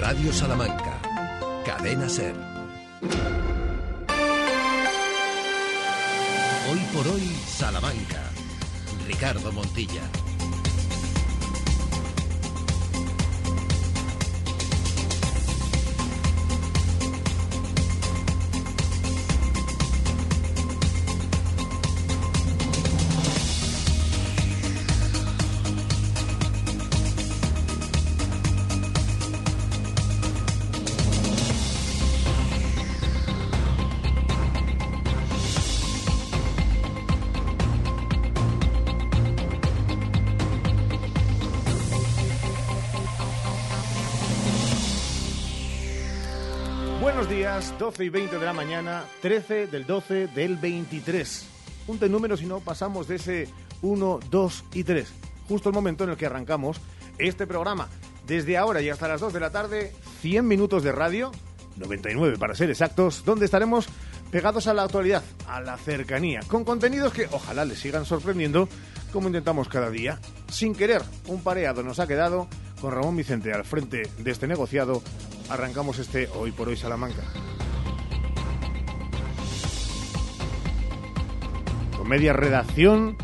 Radio Salamanca. Cadena Ser. Hoy por hoy, Salamanca. Ricardo Montilla. 12 y 20 de la mañana, 13 del 12 del 23. Punto en número si no pasamos de ese 1, 2 y 3. Justo el momento en el que arrancamos este programa. Desde ahora y hasta las 2 de la tarde, 100 minutos de radio, 99 para ser exactos, donde estaremos pegados a la actualidad, a la cercanía, con contenidos que ojalá les sigan sorprendiendo como intentamos cada día. Sin querer, un pareado nos ha quedado con Ramón Vicente al frente de este negociado. Arrancamos este Hoy por Hoy Salamanca. Media redacción,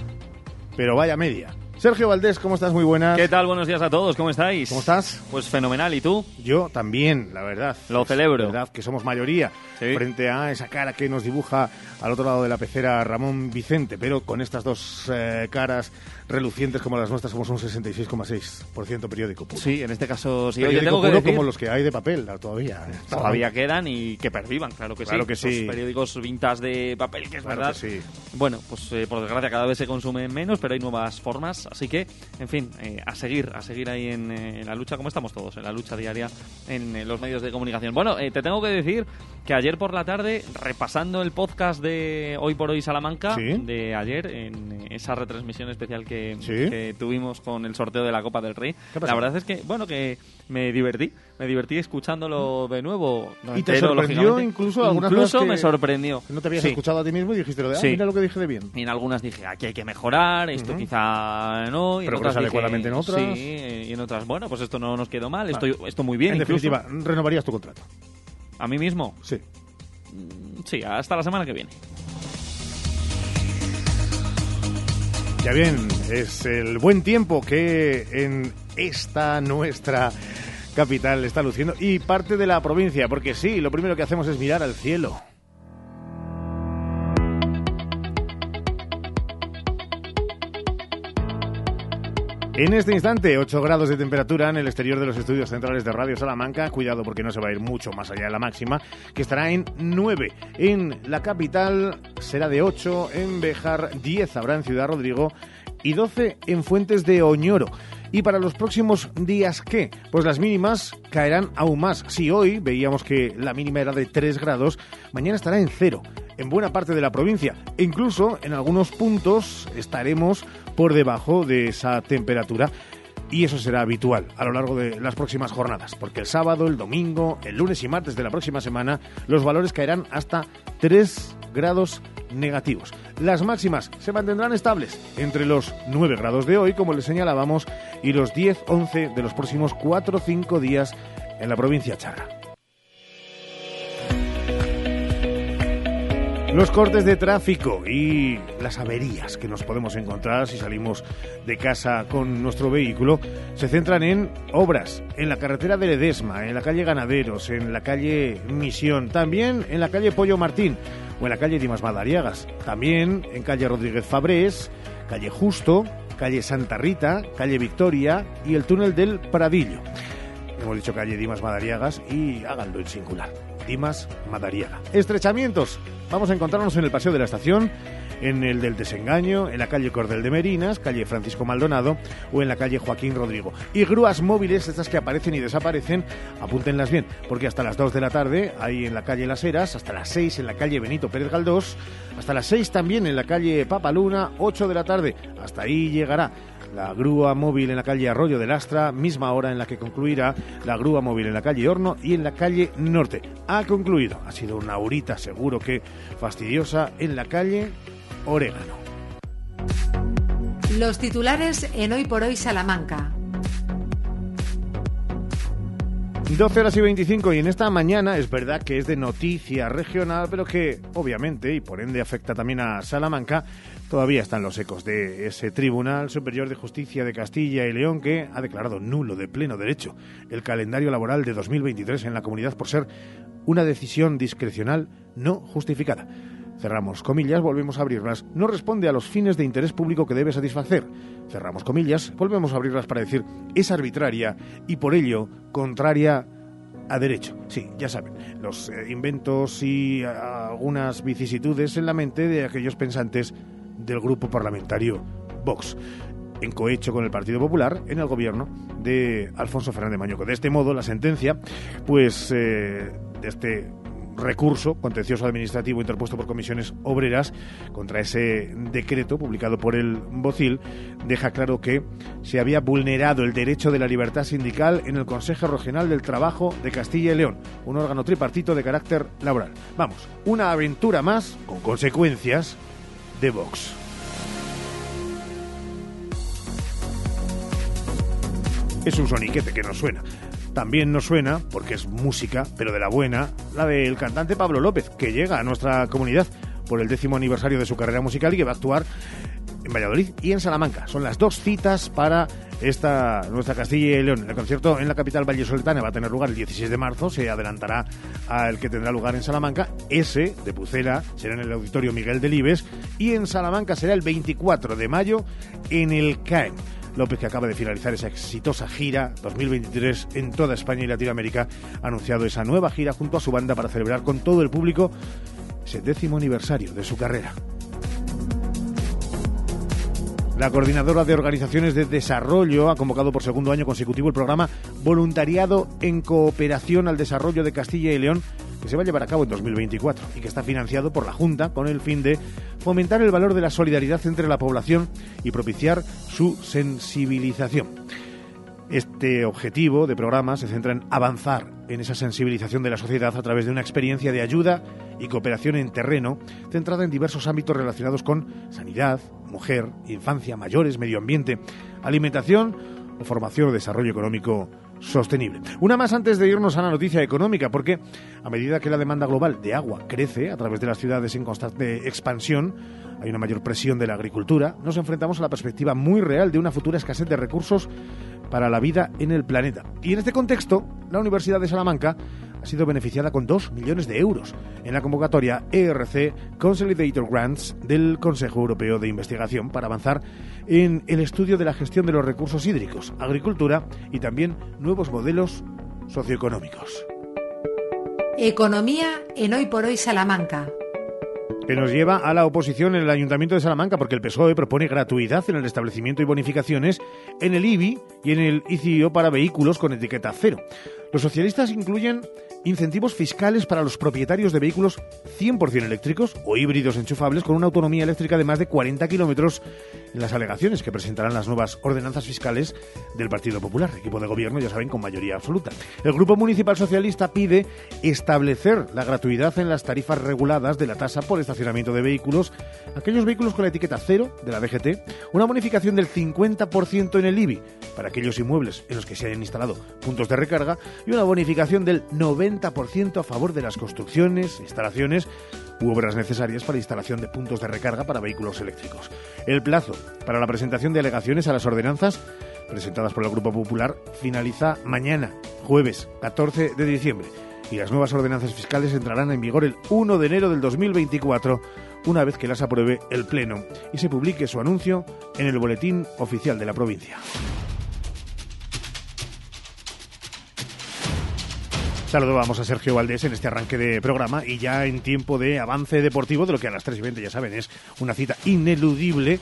pero vaya media. Sergio Valdés, ¿cómo estás? Muy buenas. ¿Qué tal? Buenos días a todos, ¿cómo estáis? ¿Cómo estás? Pues fenomenal, ¿y tú? Yo también, la verdad. Lo celebro. verdad que somos mayoría Sí. frente a esa cara que nos dibuja al otro lado de la pecera Ramón Vicente, pero con estas dos eh, caras relucientes como las nuestras somos un 66,6% periódico puro. Sí, en este caso sí. Oye, periódico tengo que puro decir, como los que hay de papel ah, todavía. todavía quedan y que pervivan, claro que Claro sí. que sí. periódicos vintage de papel, que es Claro verdad. que sí. Bueno, pues eh, por desgracia cada vez se consumen menos, pero hay nuevas formas, así que, en fin, eh, a seguir, a seguir ahí en, eh, en la lucha, como estamos todos, en la lucha diaria en eh, los medios de comunicación. Bueno, eh, te tengo que decir que ayer por la tarde, repasando el podcast de Hoy por Hoy Salamanca, Sí. de ayer, en esa retransmisión especial que, Sí. que tuvimos con el sorteo de la Copa del Rey, la verdad es que, bueno, que me divertí, me divertí escuchándolo de nuevo. no ¿Y te sorprendió incluso algunas Incluso cosas que- me sorprendió. No te habías Sí. escuchado a ti mismo y dijiste lo de, ah, Sí. mira lo que dije de bien. Y en algunas dije, aquí hay que mejorar, esto quizá no. Y Pero en otras adecuadamente en otras. Sí, y en otras, bueno, pues esto no nos quedó mal, esto, esto muy bien. en incluso. definitiva, renovarías tu contrato. A mí mismo, Sí. sí, hasta la semana que viene. Ya bien, es el buen tiempo que en esta nuestra capital está luciendo y parte de la provincia, porque sí, lo primero que hacemos es mirar al cielo. En este instante, 8 grados de temperatura en el exterior de los estudios centrales de Radio Salamanca. Cuidado porque no se va a ir mucho más allá de la máxima, que estará en 9. En la capital será de 8, en Bejar 10 habrá en Ciudad Rodrigo y 12 en Fuentes de Oñoro. Y para los próximos días, ¿qué? Pues las mínimas caerán aún más. Si hoy veíamos que la mínima era de 3 grados, mañana estará en 0 en buena parte de la provincia. E incluso en algunos puntos estaremos por debajo de esa temperatura. Y eso será habitual a lo largo de las próximas jornadas, porque el sábado, el domingo, el lunes y martes de la próxima semana los valores caerán hasta 3 grados negativos. Las máximas se mantendrán estables entre los 9 grados de hoy, como les señalábamos, y los 10-11 de los próximos 4 o 5 días en la provincia charra. Los cortes de tráfico y las averías que nos podemos encontrar si salimos de casa con nuestro vehículo se centran en obras en la carretera de Ledesma, en la calle Ganaderos, en la calle Misión, también en la calle Pollo Martín o en la calle Dimas Madariagas, también en calle Rodríguez Fabrés, calle Justo, calle Santa Rita, calle Victoria y el túnel del Pradillo. Hemos dicho calle Dimas Madariagas y háganlo en singular. Dimas Madariaga. Estrechamientos. Vamos a encontrarnos en el Paseo de la Estación, en el del Desengaño, en la calle Cordel de Merinas, calle Francisco Maldonado o en la calle Joaquín Rodrigo. Y grúas móviles, estas que aparecen y desaparecen, apúntenlas bien, porque hasta las 2 de la tarde hay en la calle Las Heras, hasta las 6 en la calle Benito Pérez Galdós, hasta las 6 también en la calle Papaluna, 8 de la tarde, hasta ahí llegará la grúa móvil en la calle Arroyo del Astra, misma hora en la que concluirá la grúa móvil en la calle Horno y en la calle Norte. Ha concluido, ha sido una horita seguro que fastidiosa en la calle Orégano. Los titulares en Hoy por Hoy Salamanca. 12 horas y 25 y en esta mañana es verdad que es de noticia regional, pero que obviamente y por ende afecta también a Salamanca, todavía están los ecos de ese Tribunal Superior de Justicia de Castilla y León que ha declarado nulo de pleno derecho el calendario laboral de 2023 en la comunidad por ser una decisión discrecional no justificada. Cerramos comillas, volvemos a abrirlas. No responde a los fines de interés público que debe satisfacer. Cerramos comillas, volvemos a abrirlas para decir es arbitraria y por ello contraria a derecho. Sí, ya saben, los eh, inventos y algunas vicisitudes en la mente de aquellos pensantes del grupo parlamentario Vox en cohecho con el Partido Popular en el gobierno de Alfonso Fernández Mañoco. De este modo, la sentencia, pues, eh, de este recurso contencioso administrativo interpuesto por comisiones obreras contra ese decreto publicado por el Bocil deja claro que se había vulnerado el derecho de la libertad sindical en el Consejo Regional del Trabajo de Castilla y León, un órgano tripartito de carácter laboral. Vamos, una aventura más con consecuencias de Vox. Es un soniquete que nos suena. También nos suena, porque es música, pero de la buena, la del cantante Pablo López, que llega a nuestra comunidad por el décimo aniversario de su carrera musical y que va a actuar en Valladolid y en Salamanca. Son las dos citas para esta nuestra Castilla y León. El concierto en la capital vallesoletana va a tener lugar el 16 de marzo, se adelantará al que tendrá lugar en Salamanca. Ese de Pucela será en el Auditorio Miguel Delibes y en Salamanca será el 24 de mayo en el CAEM. López, que acaba de finalizar esa exitosa gira 2023 en toda España y Latinoamérica, ha anunciado esa nueva gira junto a su banda para celebrar con todo el público ese décimo aniversario de su carrera. La coordinadora de organizaciones de desarrollo ha convocado por segundo año consecutivo el programa Voluntariado en Cooperación al Desarrollo de Castilla y León, que se va a llevar a cabo en 2024 y que está financiado por la Junta con el fin de fomentar el valor de la solidaridad entre la población y propiciar su sensibilización. Este objetivo de programa se centra en avanzar en esa sensibilización de la sociedad a través de una experiencia de ayuda y cooperación en terreno centrada en diversos ámbitos relacionados con sanidad, mujer, infancia, mayores, medio ambiente, alimentación o formación o desarrollo económico sostenible. Una más antes de irnos a la noticia económica, porque a medida que la demanda global de agua crece a través de las ciudades en constante expansión, hay una mayor presión de la agricultura, nos enfrentamos a la perspectiva muy real de una futura escasez de recursos para la vida en el planeta. Y en este contexto, la Universidad de Salamanca ha sido beneficiada con 2 millones de euros en la convocatoria ERC Consolidator Grants del Consejo Europeo de Investigación para avanzar en el estudio de la gestión de los recursos hídricos, agricultura y también nuevos modelos socioeconómicos. Economía en Hoy por Hoy Salamanca que nos lleva a la oposición en el Ayuntamiento de Salamanca porque el PSOE propone gratuidad en el establecimiento y bonificaciones en el IBI y en el ICIO para vehículos con etiqueta cero. Los socialistas incluyen incentivos fiscales para los propietarios de vehículos 100% eléctricos o híbridos enchufables con una autonomía eléctrica de más de 40 kilómetros en las alegaciones que presentarán las nuevas ordenanzas fiscales del Partido Popular, equipo de gobierno, ya saben, con mayoría absoluta. El Grupo Municipal Socialista pide establecer la gratuidad en las tarifas reguladas de la tasa por estacionamiento de vehículos, aquellos vehículos con la etiqueta cero de la DGT, una bonificación del 50% en el IBI para aquellos inmuebles en los que se hayan instalado puntos de recarga y una bonificación del 90% a favor de las construcciones, instalaciones u obras necesarias para instalación de puntos de recarga para vehículos eléctricos. El plazo para la presentación de alegaciones a las ordenanzas presentadas por el Grupo Popular finaliza mañana, jueves 14 de diciembre, y las nuevas ordenanzas fiscales entrarán en vigor el 1 de enero del 2024 una vez que las apruebe el Pleno y se publique su anuncio en el Boletín Oficial de la provincia. Saludamos a Sergio Valdés en este arranque de programa y ya en tiempo de avance deportivo, de lo que a las 3 y 20 ya saben es una cita ineludible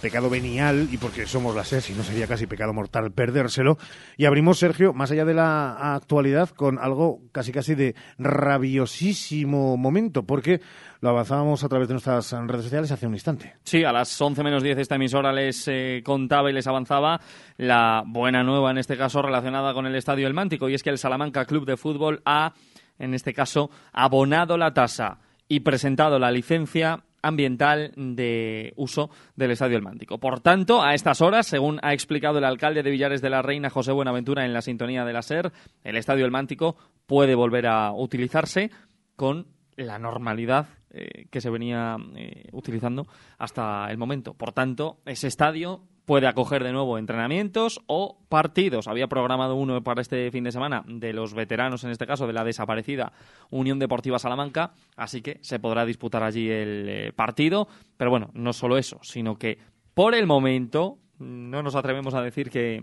pecado venial y porque somos la SES y no sería casi pecado mortal perdérselo. Y abrimos, Sergio, más allá de la actualidad, con algo casi casi de rabiosísimo momento, porque lo avanzábamos a través de nuestras redes sociales hace un instante. Sí, a las 11 menos 10 esta emisora les eh, contaba y les avanzaba la buena nueva, en este caso relacionada con el Estadio El Mántico, y es que el Salamanca Club de Fútbol ha, en este caso, abonado la tasa y presentado la licencia ambiental de uso del Estadio El Mántico. Por tanto, a estas horas, según ha explicado el alcalde de Villares de la Reina, José Buenaventura, en la sintonía de la SER, el Estadio El Mántico puede volver a utilizarse con la normalidad eh, que se venía eh, utilizando hasta el momento. Por tanto, ese estadio puede acoger de nuevo entrenamientos o partidos. Había programado uno para este fin de semana de los veteranos, en este caso de la desaparecida Unión Deportiva Salamanca, así que se podrá disputar allí el eh, partido. Pero bueno, no solo eso, sino que por el momento, no nos atrevemos a decir que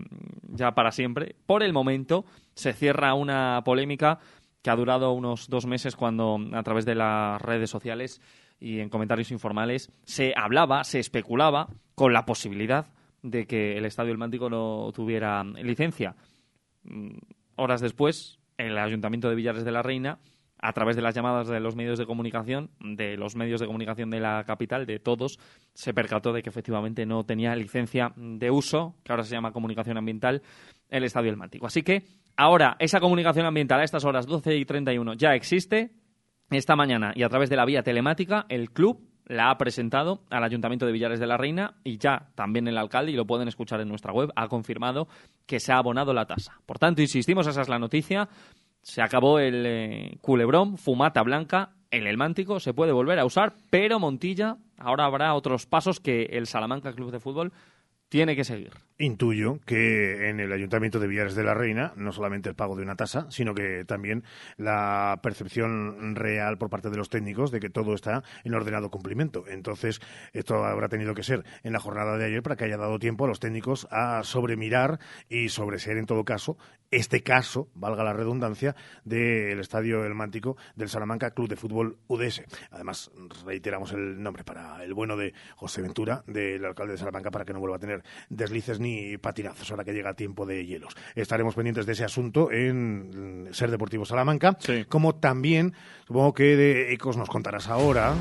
ya para siempre, por el momento se cierra una polémica que ha durado unos dos meses cuando a través de las redes sociales y en comentarios informales se hablaba, se especulaba con la posibilidad de que el Estadio El Mántico no tuviera licencia. Mm, horas después, el Ayuntamiento de Villares de la Reina, a través de las llamadas de los medios de comunicación, de los medios de comunicación de la capital, de todos, se percató de que efectivamente no tenía licencia de uso, que ahora se llama comunicación ambiental, el Estadio El Mántico. Así que Ahora, esa comunicación ambiental a estas horas 12 y 31 ya existe. Esta mañana y a través de la vía telemática, el club la ha presentado al Ayuntamiento de Villares de la Reina y ya también el alcalde, y lo pueden escuchar en nuestra web, ha confirmado que se ha abonado la tasa. Por tanto, insistimos, esa es la noticia. Se acabó el eh, culebrón, fumata blanca, en el Mántico se puede volver a usar, pero Montilla, ahora habrá otros pasos que el Salamanca Club de Fútbol tiene que seguir. Intuyo que en el Ayuntamiento de Villares de la Reina no solamente el pago de una tasa, sino que también la percepción real por parte de los técnicos de que todo está en ordenado cumplimiento. Entonces, esto habrá tenido que ser en la jornada de ayer para que haya dado tiempo a los técnicos a sobremirar y sobreseer en todo caso este caso, valga la redundancia, del Estadio El Mántico del Salamanca Club de Fútbol UDS. Además, reiteramos el nombre para el bueno de José Ventura, del alcalde de Salamanca, para que no vuelva a tener deslices ni patinazos ahora que llega tiempo de hielos. Estaremos pendientes de ese asunto en Ser Deportivo Salamanca, como también, supongo que de Ecos nos contarás ahora.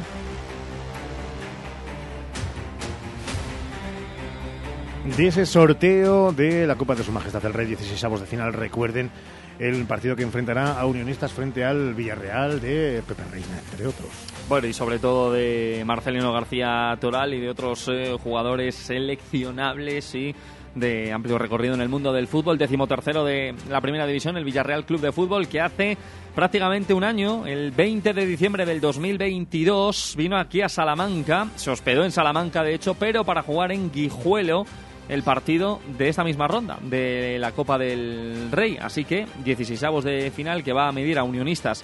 de ese sorteo de la Copa de Su Majestad el Rey 16 avos de final. Recuerden el partido que enfrentará a Unionistas frente al Villarreal de Pepe Reina, entre otros. Bueno, y sobre todo de Marcelino García Toral y de otros eh, jugadores seleccionables y de amplio recorrido en el mundo del fútbol. Décimo tercero de la primera división, el Villarreal Club de Fútbol, que hace prácticamente un año, el 20 de diciembre del 2022, vino aquí a Salamanca, se hospedó en Salamanca de hecho, pero para jugar en Guijuelo el partido de esta misma ronda de la Copa del Rey. Así que 16 de final que va a medir a unionistas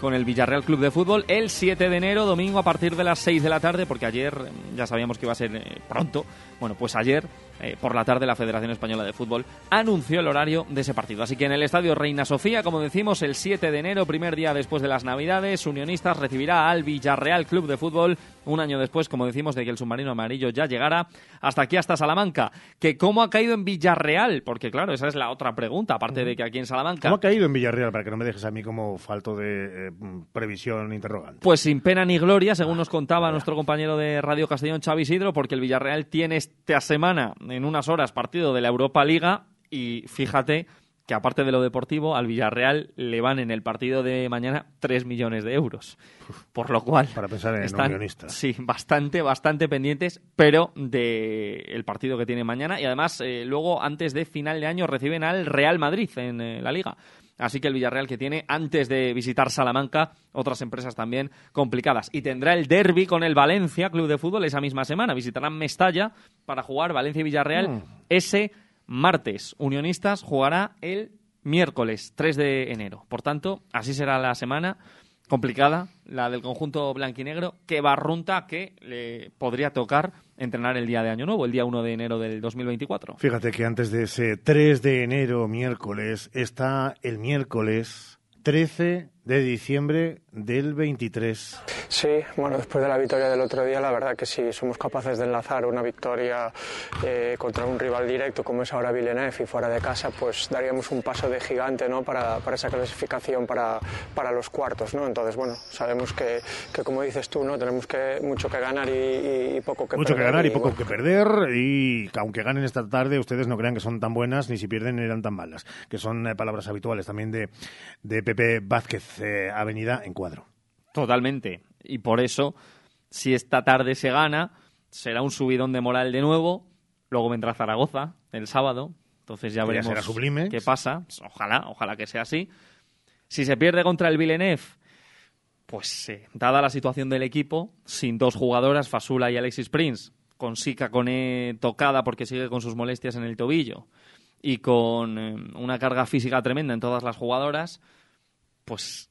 con el Villarreal Club de Fútbol el 7 de enero, domingo a partir de las 6 de la tarde, porque ayer ya sabíamos que iba a ser eh, pronto. Bueno, pues ayer eh, por la tarde la Federación Española de Fútbol anunció el horario de ese partido. Así que en el Estadio Reina Sofía, como decimos, el 7 de enero, primer día después de las Navidades, Unionistas recibirá al Villarreal Club de Fútbol un año después, como decimos, de que el submarino amarillo ya llegara hasta aquí, hasta Salamanca. ¿Que ¿Cómo ha caído en Villarreal? Porque claro, esa es la otra pregunta, aparte de que aquí en Salamanca... ¿Cómo ha caído en Villarreal? Para que no me dejes a mí como falto de eh, previsión interrogante. Pues sin pena ni gloria, según nos contaba nuestro compañero de Radio Castellón, Xavi Isidro, porque el Villarreal tiene esta semana, en unas horas, partido de la Europa Liga y fíjate que aparte de lo deportivo, al Villarreal le van en el partido de mañana 3 millones de euros. Por lo cual... Para pensar en están, Sí, bastante, bastante pendientes, pero del el partido que tiene mañana. Y además, eh, luego, antes de final de año, reciben al Real Madrid en eh, la Liga. Así que el Villarreal que tiene, antes de visitar Salamanca, otras empresas también complicadas. Y tendrá el derby con el Valencia Club de Fútbol esa misma semana. Visitarán Mestalla para jugar Valencia y Villarreal mm. ese martes. Unionistas jugará el miércoles 3 de enero. Por tanto, así será la semana complicada, la del conjunto blanquinegro, que barrunta que le podría tocar entrenar el día de Año Nuevo, el día 1 de enero del 2024. Fíjate que antes de ese 3 de enero, miércoles, está el miércoles 13 de diciembre del 23. Sí, bueno, después de la victoria del otro día, la verdad que si somos capaces de enlazar una victoria eh, contra un rival directo como es ahora Villeneuve y fuera de casa, pues daríamos un paso de gigante ¿no? para, para esa clasificación para, para, los cuartos. ¿no? Entonces, bueno, sabemos que, que, como dices tú, ¿no? tenemos que, mucho que ganar y, poco que perder. Mucho que ganar y, poco que perder y aunque ganen esta tarde, ustedes no crean que son tan buenas, ni si pierden eran tan malas, que son eh, palabras habituales también de, de Pepe Vázquez. Eh, avenida en cuadro. Totalmente. Y por eso Si esta tarde se gana, será un subidón de moral de nuevo. Luego vendrá Zaragoza el sábado. Entonces ya Que ya veremos será qué pasa. Ojalá, ojalá que sea así. Si se pierde contra el Villeneuve, pues eh, dada la situación del equipo, sin dos jugadoras, Fasula y Alexis Prince, con Sika Cone tocada porque sigue con sus molestias en el tobillo y con eh, una carga física tremenda en todas las jugadoras, pues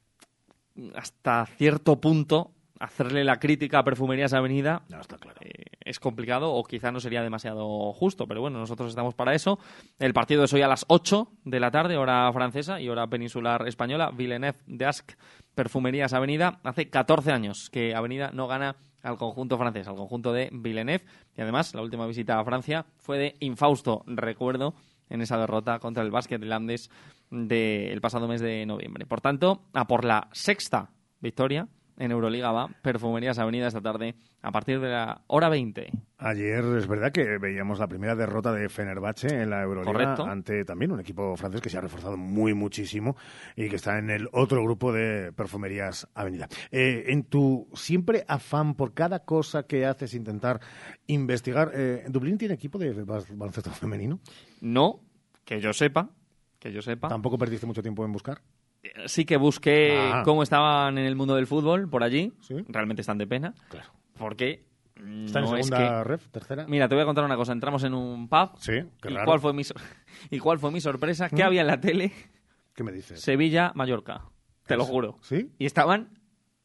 hasta cierto punto hacerle la crítica a Perfumerías Avenida No, está claro. eh, es complicado o quizá no sería demasiado justo, pero bueno, nosotros estamos para eso. El partido es hoy a las 8 de la tarde, hora francesa y hora peninsular española. Villeneuve de Asc, Perfumerías Avenida. Hace 14 años que Avenida no gana al conjunto francés, al conjunto de Villeneuve. Y además, la última visita a Francia fue de infausto recuerdo en esa derrota contra el básquet irlandés del pasado mes de noviembre. Por tanto, a por la sexta victoria en Euroliga va Perfumerías Avenida esta tarde a partir de la hora 20. Ayer es verdad que veíamos la primera derrota de Fenerbahce en la Euroliga Correcto. ante también un equipo francés que se ha reforzado muy muchísimo y que está en el otro grupo de Perfumerías Avenida. Eh, en tu siempre afán por cada cosa que haces intentar investigar, eh, ¿Dublín tiene equipo de baloncesto femenino? No, que yo sepa, que yo sepa. ¿Tampoco perdiste mucho tiempo en buscar? Sí que busqué Ah. cómo estaban en el mundo del fútbol por allí. Sí. Realmente están de pena. Claro. Porque ¿Está no en es segunda que... ref, tercera? Mira, te voy a contar una cosa. Entramos en un pub. Sí, qué ¿Y cuál fue mi, ¿Y cuál fue mi sorpresa? ¿Qué ¿Mm? había en la tele? ¿Qué me dices? Sevilla-Mallorca. Te lo juro. ¿Sí? Y estaban,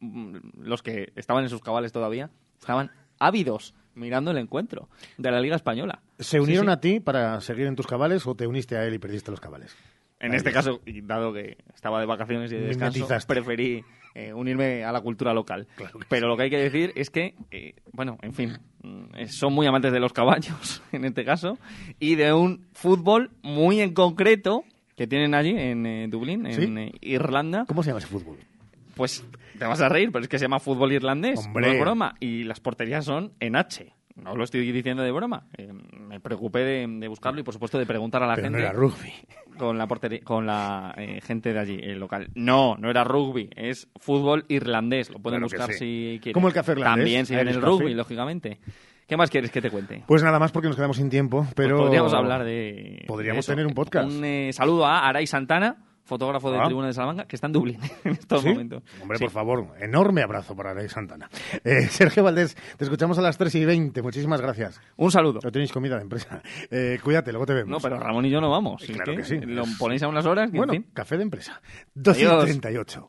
mm, los que estaban en sus cabales todavía, estaban ávidos mirando el encuentro de la Liga Española. ¿Se unieron Sí, sí. a ti para seguir en tus cabales o te uniste a él y perdiste los cabales? En este caso, dado que estaba de vacaciones y de descanso, preferí eh, unirme a la cultura local. Claro Pero lo que hay que decir es que, eh, bueno, en fin, mm, eh, son muy amantes de los caballos, en este caso, y de un fútbol muy en concreto que tienen allí en eh, Dublín, en ¿Sí? eh, Irlanda. ¿Cómo se llama ese fútbol? Pues te vas a reír, pero es que se llama fútbol irlandés, Hombre. no es broma. Y las porterías son en H. No lo estoy diciendo de broma. Eh, me preocupé de, de buscarlo y, por supuesto, de preguntar a la Pero no gente era rugby. Con la porteri- con la eh, gente de allí, el local. No, no era rugby, es fútbol irlandés. Lo pueden Claro buscar sí. si quieren. Como el café irlandés, También si ven el rugby, lógicamente. ¿Qué más quieres que te cuente? Pues nada más porque nos quedamos sin tiempo, pero... Pues podríamos hablar de. Podríamos de eso. tener un podcast. Un eh, saludo a Aray Santana, fotógrafo de Ah. Tribuna de Salamanca, que está en Dublín en estos ¿Sí? momentos. Hombre, Sí. por favor, enorme abrazo para Rey Santana. Eh, Sergio Valdés, te escuchamos a las 3 y 20. Muchísimas gracias. Un saludo. No tenéis comida de empresa. Eh, cuídate, luego te vemos. No, pero Ramón y yo no vamos. ¿sí Claro que sí. Lo ponéis a unas horas que, Bueno, en fin. café de empresa. 12 y Adiós. 38.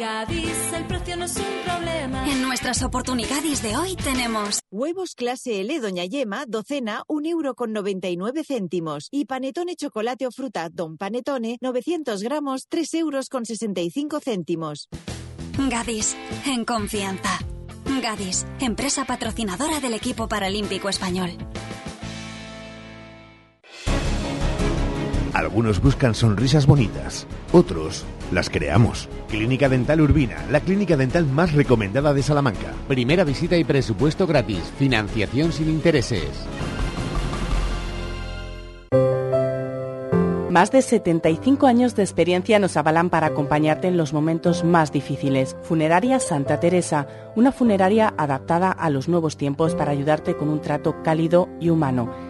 Gadis, el precio no es un problema. En nuestras oportunidades de hoy tenemos Huevos clase L Doña Yema, docena, un euro con 99 céntimos. Y panetone chocolate o fruta Don Panetone, 900 gramos, 3 euros con 65 céntimos. Gadis, en confianza. Gadis, empresa patrocinadora del equipo paralímpico español. Algunos buscan sonrisas bonitas, otros las creamos. Clínica Dental Urbina, la clínica dental más recomendada de Salamanca. Primera visita y presupuesto gratis. Financiación sin intereses. Más de 75 años de experiencia nos avalan para acompañarte en los momentos más difíciles. Funeraria Santa Teresa, una funeraria adaptada a los nuevos tiempos para ayudarte con un trato cálido y humano.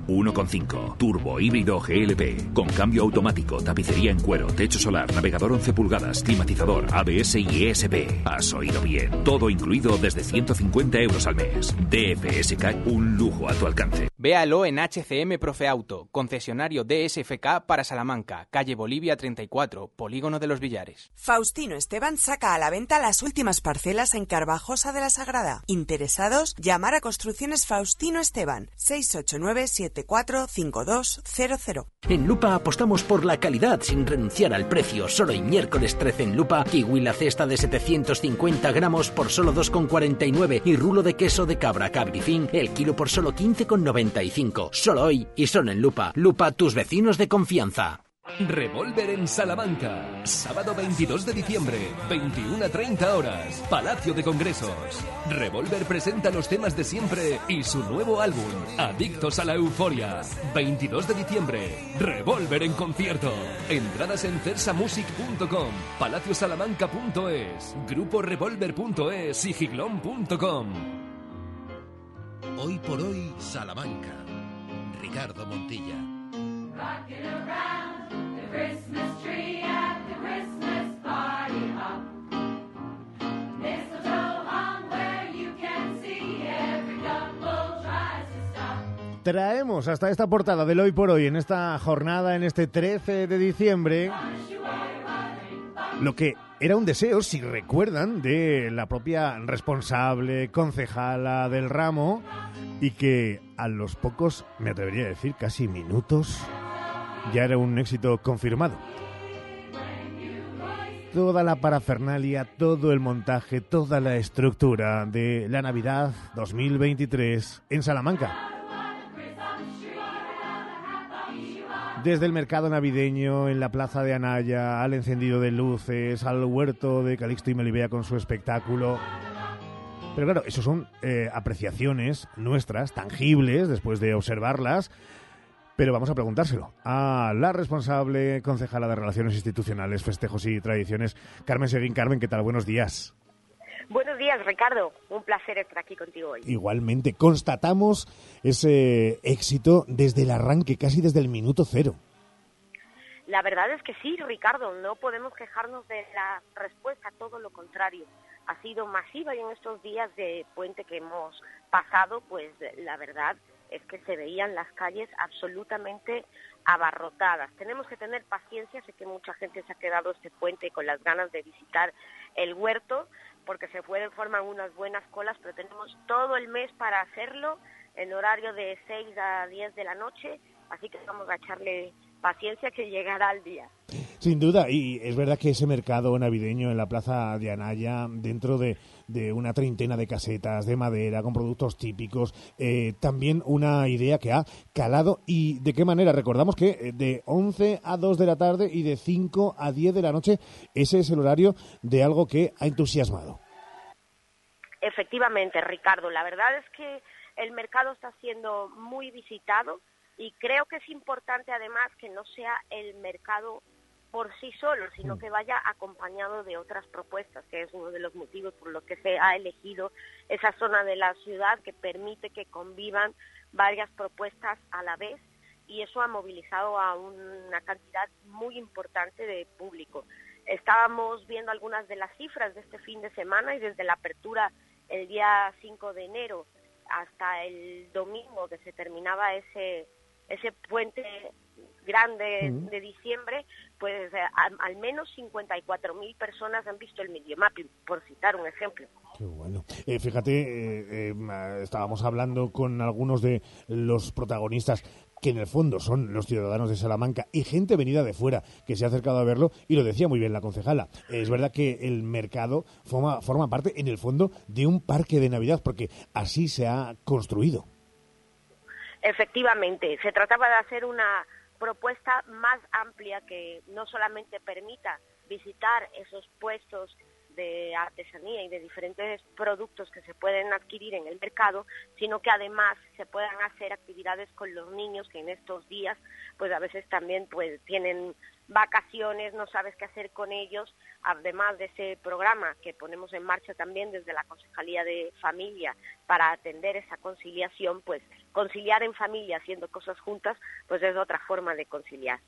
1,5. Turbo híbrido GLP. Con cambio automático, tapicería en cuero, techo solar, navegador 11 pulgadas, climatizador, ABS y ESP. Has oído bien. Todo incluido desde 150 euros al mes. DFSK, un lujo a tu alcance. Véalo en HCM Profe Auto, concesionario DSFK para Salamanca, calle Bolivia 34, Polígono de los Villares. Faustino Esteban saca a la venta las últimas parcelas en Carvajosa de la Sagrada. Interesados, llamar a Construcciones Faustino Esteban 689 745200. En Lupa apostamos por la calidad sin renunciar al precio. Solo hoy miércoles 13 en Lupa, kiwi la cesta de 750 gramos por solo 2,49 y rulo de queso de cabra cabrifín el kilo por solo 15,95. Solo hoy y son en Lupa. Lupa, tus vecinos de confianza. Revolver en Salamanca. Sábado 22 de diciembre, 21 a 30 horas. Palacio de Congresos. Revolver presenta los temas de siempre y su nuevo álbum, Adictos a la Euforia. 22 de diciembre, Revolver en concierto. Entradas en cersamusic.com, palaciosalamanca.es, gruporevolver.es y giglón.com. Hoy por hoy, Salamanca. Ricardo Montilla. Traemos hasta esta portada del hoy por hoy, en esta jornada, en este 13 de diciembre, lo que era un deseo, si recuerdan, de la propia responsable concejala del ramo y que a los pocos, me atrevería a decir, casi minutos, ya era un éxito confirmado. Toda la parafernalia, todo el montaje, toda la estructura de la Navidad 2023 en Salamanca. Desde el mercado navideño, en la plaza de Anaya, al encendido de luces, al huerto de Calixto y Melibea con su espectáculo. Pero claro, eso son eh, apreciaciones nuestras, tangibles, después de observarlas. Pero vamos a preguntárselo a la responsable concejala de Relaciones Institucionales, Festejos y Tradiciones, Carmen Seguín. Carmen, ¿qué tal? Buenos días. Buenos días, Ricardo. Un placer estar aquí contigo hoy. Igualmente, constatamos ese éxito desde el arranque, casi desde el minuto cero. La verdad es que sí, Ricardo, no podemos quejarnos de la respuesta, todo lo contrario. Ha sido masiva y en estos días de puente que hemos pasado, pues la verdad es que se veían las calles absolutamente abarrotadas. Tenemos que tener paciencia, sé que mucha gente se ha quedado este puente con las ganas de visitar el huerto, porque se pueden formar unas buenas colas, pero tenemos todo el mes para hacerlo en horario de 6 a 10 de la noche, así que vamos a echarle paciencia que llegará el día. Sin duda, y es verdad que ese mercado navideño en la plaza de Anaya, dentro de, una treintena de casetas de madera con productos típicos, eh, también una idea que ha calado y de qué manera. Recordamos que eh, de 11 a 2 de la tarde y de 5 a 10 de la noche, ese es el horario de algo que ha entusiasmado. Efectivamente, Ricardo, la verdad es que el mercado está siendo muy visitado y creo que es importante además que no sea el mercado por sí solo, sino mm. que vaya acompañado de otras propuestas, que es uno de los motivos por los que se ha elegido esa zona de la ciudad que permite que convivan varias propuestas a la vez y eso ha movilizado a una cantidad muy importante de público. Estábamos viendo algunas de las cifras de este fin de semana y desde la apertura el día 5 de enero hasta el domingo que se terminaba ese ese puente grande de diciembre, pues eh, al, menos 54 mil personas han visto el Mapping, por citar un ejemplo. Qué bueno. Eh, fíjate, eh, estábamos hablando con algunos de los protagonistas que en el fondo son los ciudadanos de Salamanca y gente venida de fuera que se ha acercado a verlo y lo decía muy bien la concejala. Es verdad que el mercado forma, forma parte en el fondo de un parque de Navidad porque así se ha construido. Efectivamente, se trataba de hacer una propuesta más amplia que no solamente permita visitar esos puestos de artesanía y de diferentes productos que se pueden adquirir en el mercado, sino que además se puedan hacer actividades con los niños que en estos días pues a veces también pues tienen vacaciones, no sabes qué hacer con ellos, además de ese programa que ponemos en marcha también desde la Concejalía de Familia para atender esa conciliación, pues conciliar en familia haciendo cosas juntas, pues es otra forma de conciliar.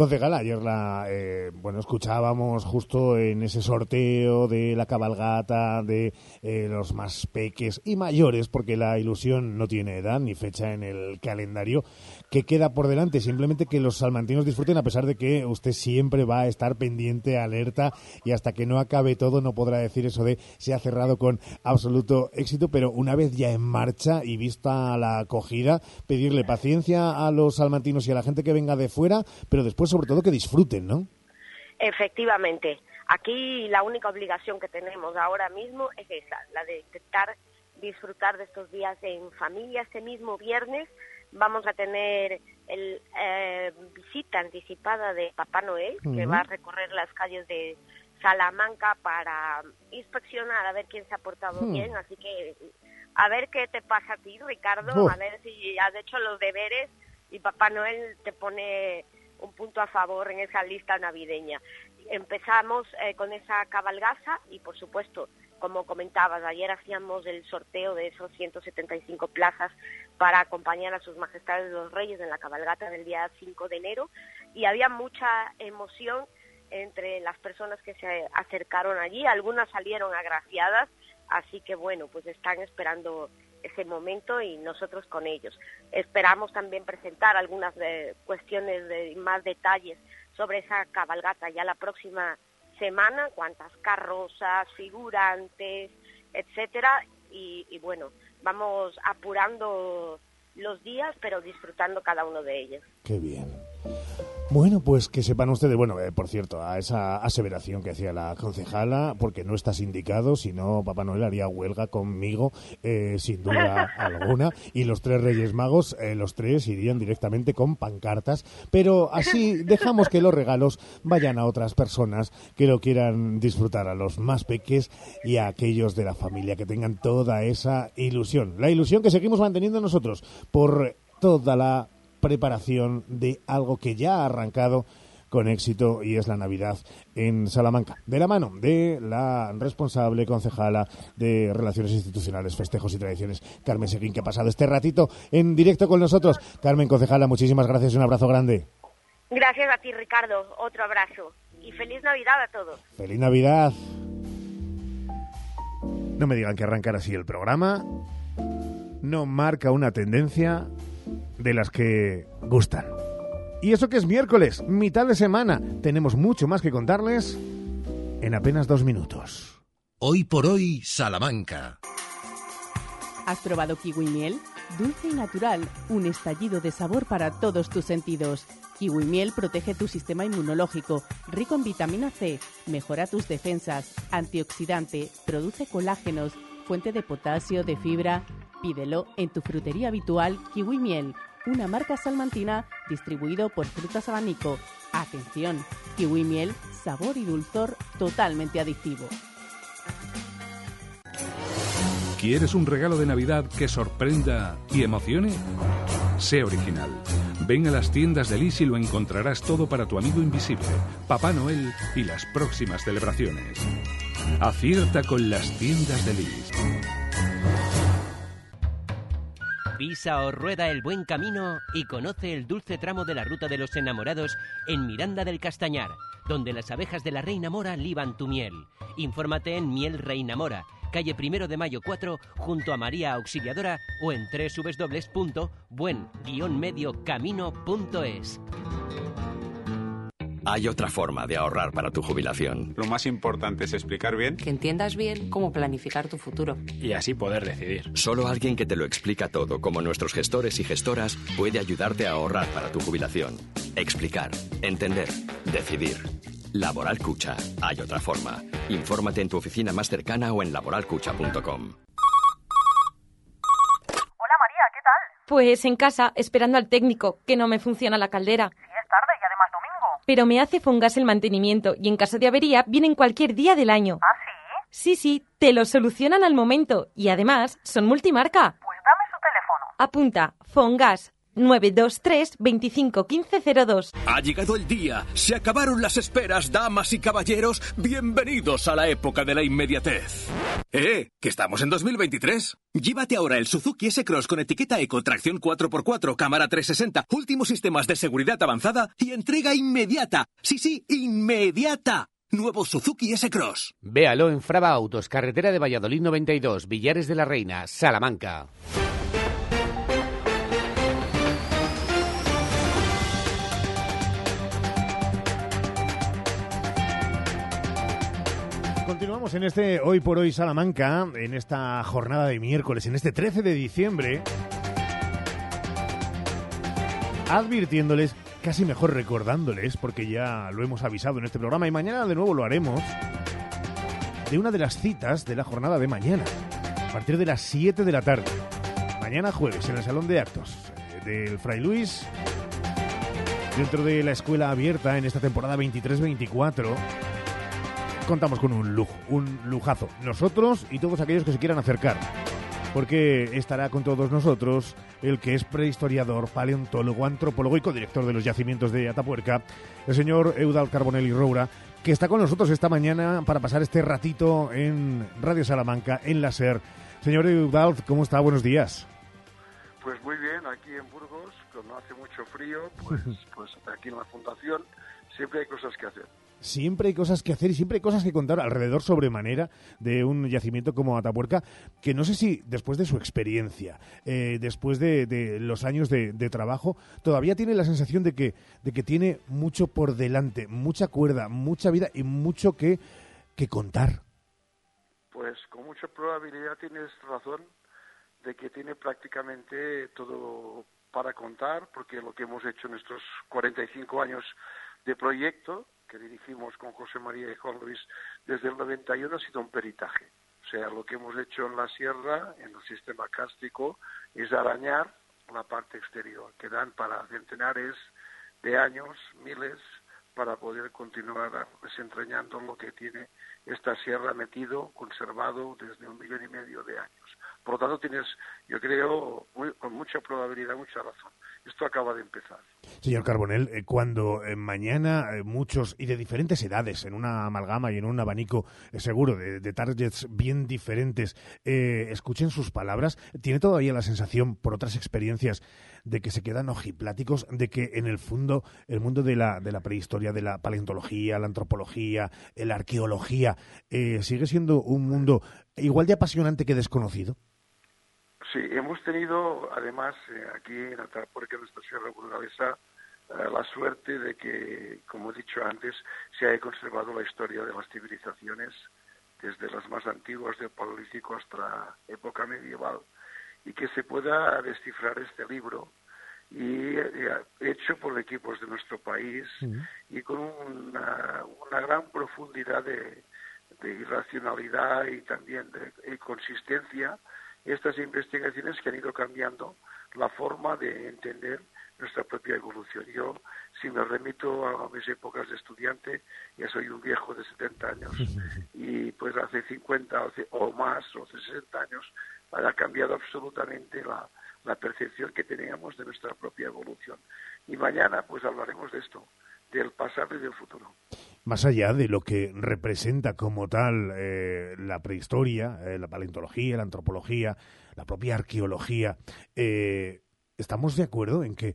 Concejal, ayer la, eh, bueno, escuchábamos justo en ese sorteo de la cabalgata de eh, los más peques y mayores, porque la ilusión no tiene edad ni fecha en el calendario, que queda por delante. Simplemente que los salmantinos disfruten, a pesar de que usted siempre va a estar pendiente, alerta, y hasta que no acabe todo no podrá decir eso de se ha cerrado con absoluto éxito, pero una vez ya en marcha y vista la acogida, pedirle paciencia a los salmantinos y a la gente que venga de fuera, pero después sobre todo que disfruten, ¿no? Efectivamente. Aquí la única obligación que tenemos ahora mismo es esa, la de intentar disfrutar de estos días en familia. Este mismo viernes vamos a tener el eh, visita anticipada de Papá Noel, que va a recorrer las calles de Salamanca para inspeccionar a ver quién se ha portado Hmm. bien. Así que a ver qué te pasa a ti, Ricardo, a ver si has hecho los deberes y Papá Noel te pone un punto a favor en esa lista navideña. Empezamos eh, con esa cabalgaza y, por supuesto, como comentabas, ayer hacíamos el sorteo de esos 175 plazas para acompañar a sus majestades los reyes en la cabalgata del día 5 de enero y había mucha emoción entre las personas que se acercaron allí. Algunas salieron agraciadas, así que bueno, pues están esperando ese momento y nosotros con ellos. Esperamos también presentar algunas eh, cuestiones de más detalles sobre esa cabalgata ya la próxima semana, cuántas carrozas, figurantes, etcétera, y, y bueno, vamos apurando los días, pero disfrutando cada uno de ellos. Qué bien. Bueno, pues que sepan ustedes, bueno, eh, por cierto, a esa aseveración que hacía la concejala, porque no estás indicado, si no, Papá Noel haría huelga conmigo, eh, sin duda alguna, y los tres Reyes Magos, eh, los tres irían directamente con pancartas, pero así dejamos que los regalos vayan a otras personas que lo quieran disfrutar, a los más peques y a aquellos de la familia que tengan toda esa ilusión, la ilusión que seguimos manteniendo nosotros por toda la preparación de algo que ya ha arrancado con éxito y es la Navidad en Salamanca. De la mano de la responsable concejala de Relaciones Institucionales, Festejos y Tradiciones, Carmen Seguín, que ha pasado este ratito en directo con nosotros. Carmen, concejala, muchísimas gracias y un abrazo grande. Gracias a ti, Ricardo. Otro abrazo. Y feliz Navidad a todos. ¡Feliz Navidad! No me digan que arrancar así el programa no marca una tendencia de las que gustan. Y eso que es miércoles, mitad de semana, tenemos mucho más que contarles en apenas dos minutos. Hoy por hoy, Salamanca. ¿Has probado kiwi miel? Dulce y natural, un estallido de sabor para todos tus sentidos. Kiwi miel protege tu sistema inmunológico, rico en vitamina C, mejora tus defensas, antioxidante, produce colágenos, fuente de potasio, de fibra. Pídelo en tu frutería habitual Kiwi Miel, una marca salmantina distribuido por Frutas Abanico. Atención, Kiwi Miel, sabor y dulzor totalmente adictivo. ¿Quieres un regalo de Navidad que sorprenda y emocione? Sé original. Ven a las tiendas de Lis y lo encontrarás todo para tu amigo invisible, Papá Noel y las próximas celebraciones. Acierta con las tiendas de Lis. Pisa o rueda el buen camino y conoce el dulce tramo de la ruta de los enamorados en Miranda del Castañar, donde las abejas de la Reina Mora liban tu miel. Infórmate en Miel Reina Mora, calle Primero de Mayo 4, junto a María Auxiliadora o en www.buen-mediocamino.es. Hay otra forma de ahorrar para tu jubilación. Lo más importante es explicar bien Que entiendas bien cómo planificar tu futuro. y así poder decidir. Solo alguien que te lo explica todo, como nuestros gestores y gestoras, puede ayudarte a ahorrar para tu jubilación. Explicar, entender, decidir. Laboral Cucha. Hay otra forma. Infórmate en tu oficina más cercana o en laboralcucha.com. Hola María, ¿qué tal? Pues en casa, esperando al técnico, que no me funciona la caldera. Sí, es tarde y además domingo. Pero me hace Fongas el mantenimiento y en caso de avería vienen cualquier día del año. ¿Ah, sí? Sí, sí, te lo solucionan al momento y además son multimarca. Pues dame su teléfono. Apunta, Fongas 923 25 1502. Ha llegado el día, se acabaron las esperas, damas y caballeros, bienvenidos a la época de la inmediatez. ¡Eh! Que estamos en 2023. Llévate ahora el Suzuki S-Cross con etiqueta Eco, tracción 4x4, cámara 360, últimos sistemas de seguridad avanzada y entrega inmediata. Sí, sí, inmediata. Nuevo Suzuki S-Cross. Véalo en Frava Autos, carretera de Valladolid 92, Villares de la Reina, Salamanca. Continuamos en este Hoy por Hoy Salamanca, en esta jornada de miércoles, en este 13 de diciembre, advirtiéndoles, casi mejor recordándoles, porque ya lo hemos avisado en este programa y mañana de nuevo lo haremos, de una de las citas de la jornada de mañana, a partir de las 7 de la tarde. Mañana jueves, en el Salón de Actos eh, del Fray Luis, dentro de la escuela abierta en esta temporada 23-24 contamos con un lujo, un lujazo. Nosotros y todos aquellos que se quieran acercar. Porque estará con todos nosotros el que es prehistoriador, paleontólogo, antropólogo y codirector de los yacimientos de Atapuerca, el señor Eudal Carbonelli Roura, que está con nosotros esta mañana para pasar este ratito en Radio Salamanca, en la SER. Señor Eudal, ¿cómo está? Buenos días. Pues muy bien, aquí en Burgos, cuando hace mucho frío, pues, pues aquí en la Fundación siempre hay cosas que hacer siempre hay cosas que hacer y siempre hay cosas que contar alrededor sobremanera de un yacimiento como Atapuerca, que no sé si después de su experiencia, eh, después de, los años de, trabajo, todavía tiene la sensación de que, de que tiene mucho por delante, mucha cuerda, mucha vida y mucho que, que contar. Pues con mucha probabilidad tienes razón de que tiene prácticamente todo para contar, porque lo que hemos hecho en estos 45 años de proyecto que dirigimos con José María y Juan Luis desde el 91 ha sido un peritaje. O sea, lo que hemos hecho en la sierra, en el sistema cástico, es arañar la parte exterior, que dan para centenares de años, miles, para poder continuar desentrañando lo que tiene esta sierra metido, conservado desde un millón y medio de años. Por lo tanto, tienes, yo creo, con mucha probabilidad, mucha razón. Esto acaba de empezar. Señor Carbonel, eh, cuando eh, mañana eh, muchos y de diferentes edades, en una amalgama y en un abanico seguro de, targets bien diferentes, escuchen sus palabras, ¿tiene todavía la sensación, por otras experiencias, de que se quedan ojipláticos, de que en el fondo, el mundo de la, de la prehistoria, de la paleontología, la antropología, la arqueología, sigue siendo un mundo igual de apasionante que desconocido? Sí, hemos tenido además eh, aquí en Atapuerca, en nuestra Sierra Burgalesa, eh, la suerte de que, como he dicho antes, se haya conservado la historia de las civilizaciones desde las más antiguas del Paleolítico hasta la época medieval y que se pueda descifrar este libro y eh, hecho por equipos de nuestro país y con una, gran profundidad de, de irracionalidad y también de consistencia estas investigaciones que han ido cambiando la forma de entender nuestra propia evolución. Yo, si me remito a mis épocas de estudiante, ya soy un viejo de 70 años y pues hace 50 o más o 60 años ha cambiado absolutamente la, la percepción que teníamos de nuestra propia evolución. Y mañana pues hablaremos de esto, del pasado y del futuro más allá de lo que representa como tal eh, la prehistoria, eh, la paleontología, la antropología, la propia arqueología, eh, estamos de acuerdo en que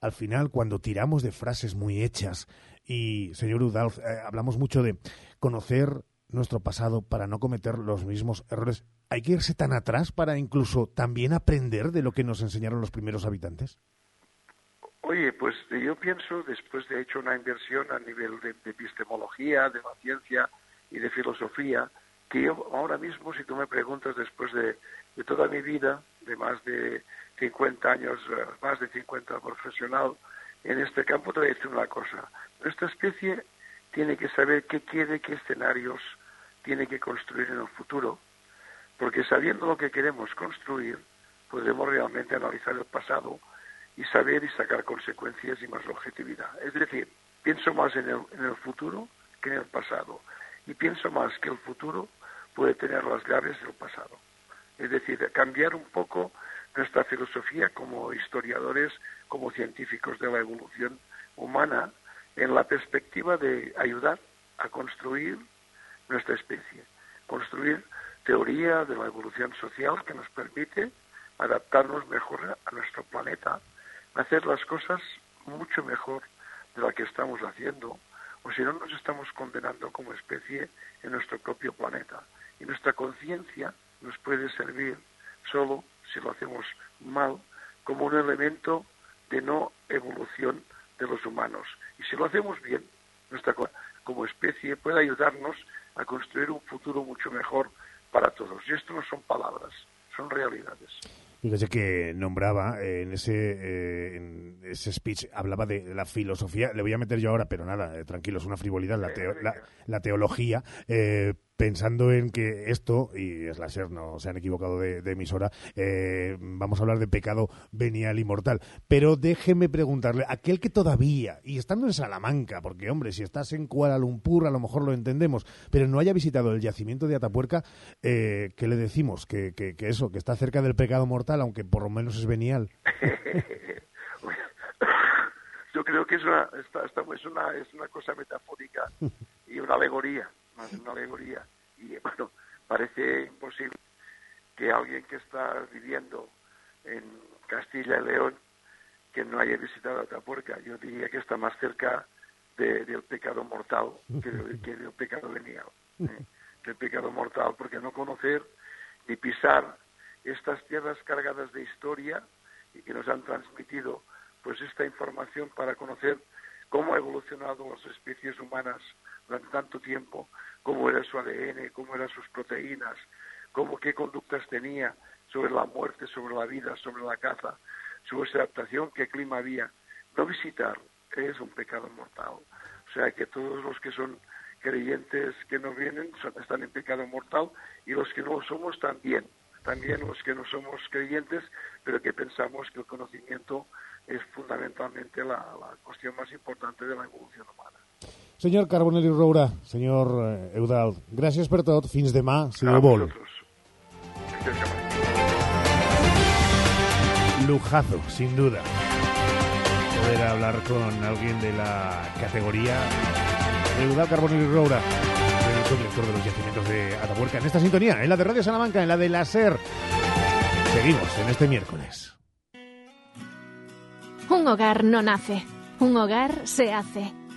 al final cuando tiramos de frases muy hechas y, señor Udalf, hablamos mucho de conocer nuestro pasado para no cometer los mismos errores, ¿hay que irse tan atrás para incluso también aprender de lo que nos enseñaron los primeros habitantes? Oye, pues yo pienso, después de hecho una inversión a nivel de, epistemología, de la ciencia y de filosofía, que yo ahora mismo, si tú me preguntas después de, toda mi vida, de más de 50 años, eh, más de 50 profesional en este campo, te voy a decir una cosa. Nuestra especie tiene que saber qué quiere, qué escenarios tiene que construir en el futuro, porque sabiendo lo que queremos construir, podremos realmente analizar el pasado y saber y sacar consecuencias y más objetividad. Es decir, pienso más en el, en el futuro que en el pasado y pienso más que el futuro puede tener las llaves del pasado. Es decir, cambiar un poco nuestra filosofía como historiadores, como científicos de la evolución humana, en la perspectiva de ayudar a construir nuestra especie, construir teoría de la evolución social que nos permite adaptarnos mejor a nuestro planeta, hacer las cosas mucho mejor de la que estamos haciendo, o si no nos estamos condenando como especie en nuestro propio planeta. Y nuestra conciencia nos puede servir solo si lo hacemos mal como un elemento de no evolución de los humanos. Y si lo hacemos bien, nuestra como especie puede ayudarnos a construir un futuro mucho mejor para todos. Y esto no son palabras, son realidades. Fíjese que nombraba eh, en ese, eh, en ese speech, hablaba de la filosofía, le voy a meter yo ahora, pero nada, eh, tranquilo, es una frivolidad, la, la, la teología, pensando en que esto, y es la SER, no se han equivocado de, emisora, eh, vamos a hablar de pecado venial y mortal. Pero déjeme preguntarle, aquel que todavía, y estando en Salamanca, porque hombre, si estás en Kuala Lumpur a lo mejor lo entendemos, pero no haya visitado el yacimiento de Atapuerca, eh, ¿qué le decimos? Que, que, eso, que está cerca del pecado mortal, aunque por lo menos es venial. Yo creo que es una, es una, es una cosa metafórica y una alegoría una alegoría. Y bueno, parece imposible que alguien que está viviendo en Castilla y León que no haya visitado Atapuerca. Yo diría que está más cerca del pecado mortal que, del pecado venial. ¿eh? Del pecado mortal, porque no conocer ni pisar estas tierras cargadas de historia y que nos han transmitido pues esta información para conocer cómo ha evolucionado las especies humanas durante tanto tiempo cómo era su ADN, cómo eran sus proteínas, cómo qué conductas tenía sobre la muerte, sobre la vida, sobre la caza, sobre su adaptación, qué clima había. No visitar es un pecado mortal. O sea que todos los que son creyentes que no vienen están en pecado mortal y los que no lo somos también. También los que no somos creyentes, pero que pensamos que el conocimiento es fundamentalmente la, la cuestión más importante de la evolución humana. Señor Carbonell Roura, señor eh, Eudald, gràcies per tot. Fins demà, si Déu vol. Lujazo, sin duda. Poder hablar con alguien de la categoría Eudald Carbonell Roura, el director de los yacimientos de Atapuerca, en esta sintonía, en la de Radio Salamanca, en la de la SER. Seguimos en este miércoles. Un hogar no nace, un hogar se hace.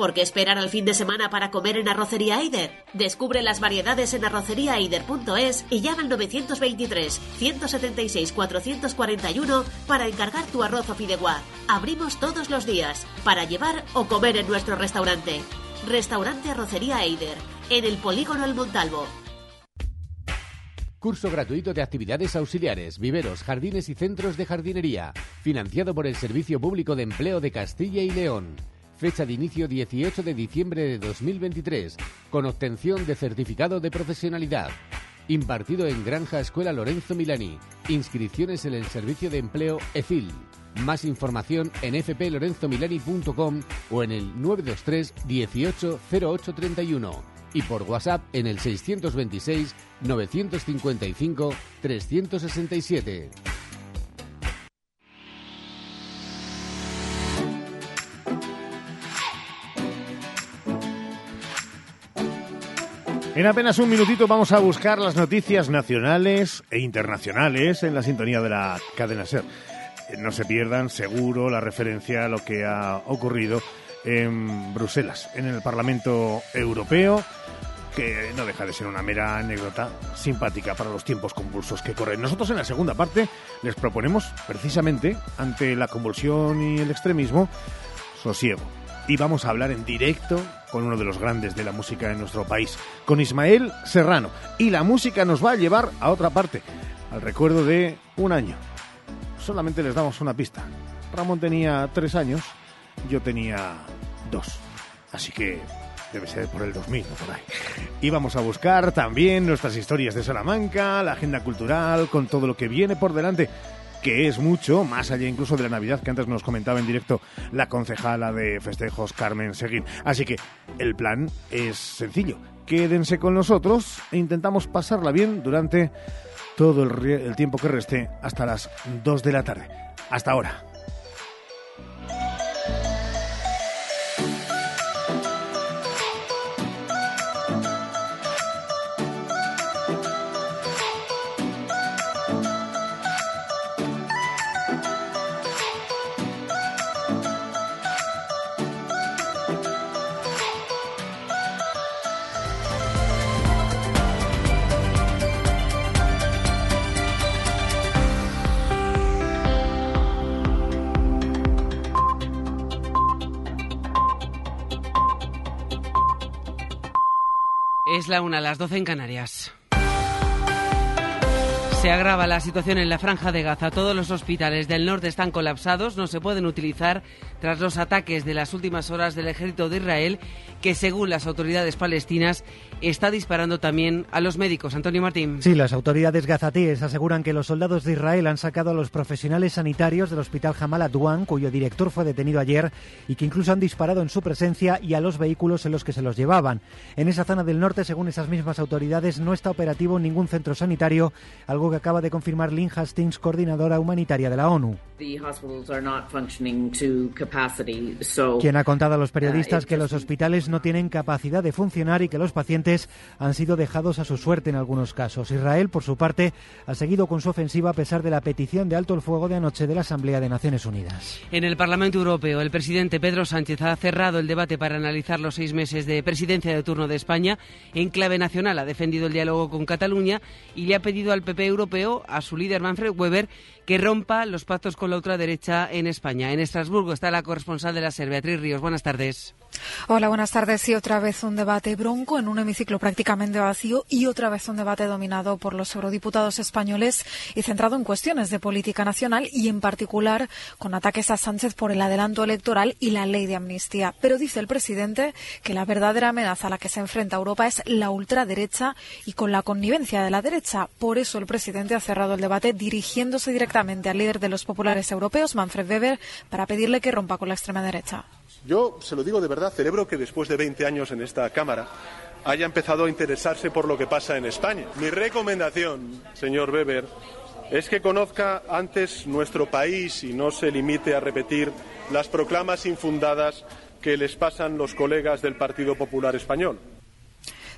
¿Por qué esperar al fin de semana para comer en Arrocería Aider? Descubre las variedades en arroceriaaider.es y llama al 923-176-441 para encargar tu arroz o fideuá. Abrimos todos los días para llevar o comer en nuestro restaurante. Restaurante Arrocería Eider, en el Polígono El Montalvo. Curso gratuito de actividades auxiliares, viveros, jardines y centros de jardinería, financiado por el Servicio Público de Empleo de Castilla y León. Fecha de inicio 18 de diciembre de 2023, con obtención de certificado de profesionalidad. Impartido en Granja Escuela Lorenzo Milani. Inscripciones en el Servicio de Empleo EFIL. Más información en fplorenzomilani.com o en el 923 18 0831 y por WhatsApp en el 626 955 367. En apenas un minutito vamos a buscar las noticias nacionales e internacionales en la sintonía de la cadena SER. Eh, no se pierdan seguro la referencia a lo que ha ocurrido en Bruselas, en el Parlamento Europeo, que no deja de ser una mera anécdota simpática para los tiempos convulsos que corren. Nosotros en la segunda parte les proponemos, precisamente, ante la convulsión y el extremismo, sosiego y vamos a hablar en directo con uno de los grandes de la música en nuestro país, con Ismael Serrano. Y la música nos va a llevar a otra parte, al recuerdo de un año. Solamente les damos una pista. Ramón tenía tres años, yo tenía dos. Así que debe ser por el 2000 o por ahí. Y vamos a buscar también nuestras historias de Salamanca, la agenda cultural, con todo lo que viene por delante que es mucho, más allá incluso de la Navidad que antes nos comentaba en directo la concejala de festejos Carmen Seguín. Así que el plan es sencillo. Quédense con nosotros e intentamos pasarla bien durante todo el, el tiempo que reste hasta las 2 de la tarde. Hasta ahora. La una, las doce en Canarias. Se agrava la situación en la franja de Gaza. Todos los hospitales del norte están colapsados, no se pueden utilizar tras los ataques de las últimas horas del ejército de Israel, que según las autoridades palestinas está disparando también a los médicos. Antonio Martín. Sí, las autoridades gazatíes aseguran que los soldados de Israel han sacado a los profesionales sanitarios del hospital Jamal Adwan, cuyo director fue detenido ayer, y que incluso han disparado en su presencia y a los vehículos en los que se los llevaban. En esa zona del norte, según esas mismas autoridades, no está operativo ningún centro sanitario, algo que acaba de confirmar Lynn Hastings, coordinadora humanitaria de la ONU. Quien ha contado a los periodistas que los hospitales no tienen capacidad de funcionar y que los pacientes han sido dejados a su suerte en algunos casos. Israel, por su parte, ha seguido con su ofensiva a pesar de la petición de alto el fuego de anoche de la Asamblea de Naciones Unidas. En el Parlamento Europeo, el presidente Pedro Sánchez ha cerrado el debate para analizar los seis meses de presidencia de turno de España. En clave nacional ha defendido el diálogo con Cataluña y le ha pedido al PP europeo, a su líder Manfred Weber, que rompa los pactos con la ultraderecha en España. En Estrasburgo está la corresponsal de la SER, Beatriz Ríos. Buenas tardes. Hola, buenas tardes. Y otra vez un debate bronco en un hemiciclo prácticamente vacío y otra vez un debate dominado por los eurodiputados españoles y centrado en cuestiones de política nacional y en particular con ataques a Sánchez por el adelanto electoral y la ley de amnistía. Pero dice el presidente que la verdadera amenaza a la que se enfrenta Europa es la ultraderecha y con la connivencia de la derecha. Por eso el presidente ha cerrado el debate dirigiéndose directamente al líder de los populares europeos, Manfred Weber, para pedirle que rompa con la extrema derecha. Yo, se lo digo de verdad, celebro que después de 20 años en esta Cámara haya empezado a interesarse por lo que pasa en España. Mi recomendación, señor Weber, es que conozca antes nuestro país y no se limite a repetir las proclamas infundadas que les pasan los colegas del Partido Popular Español.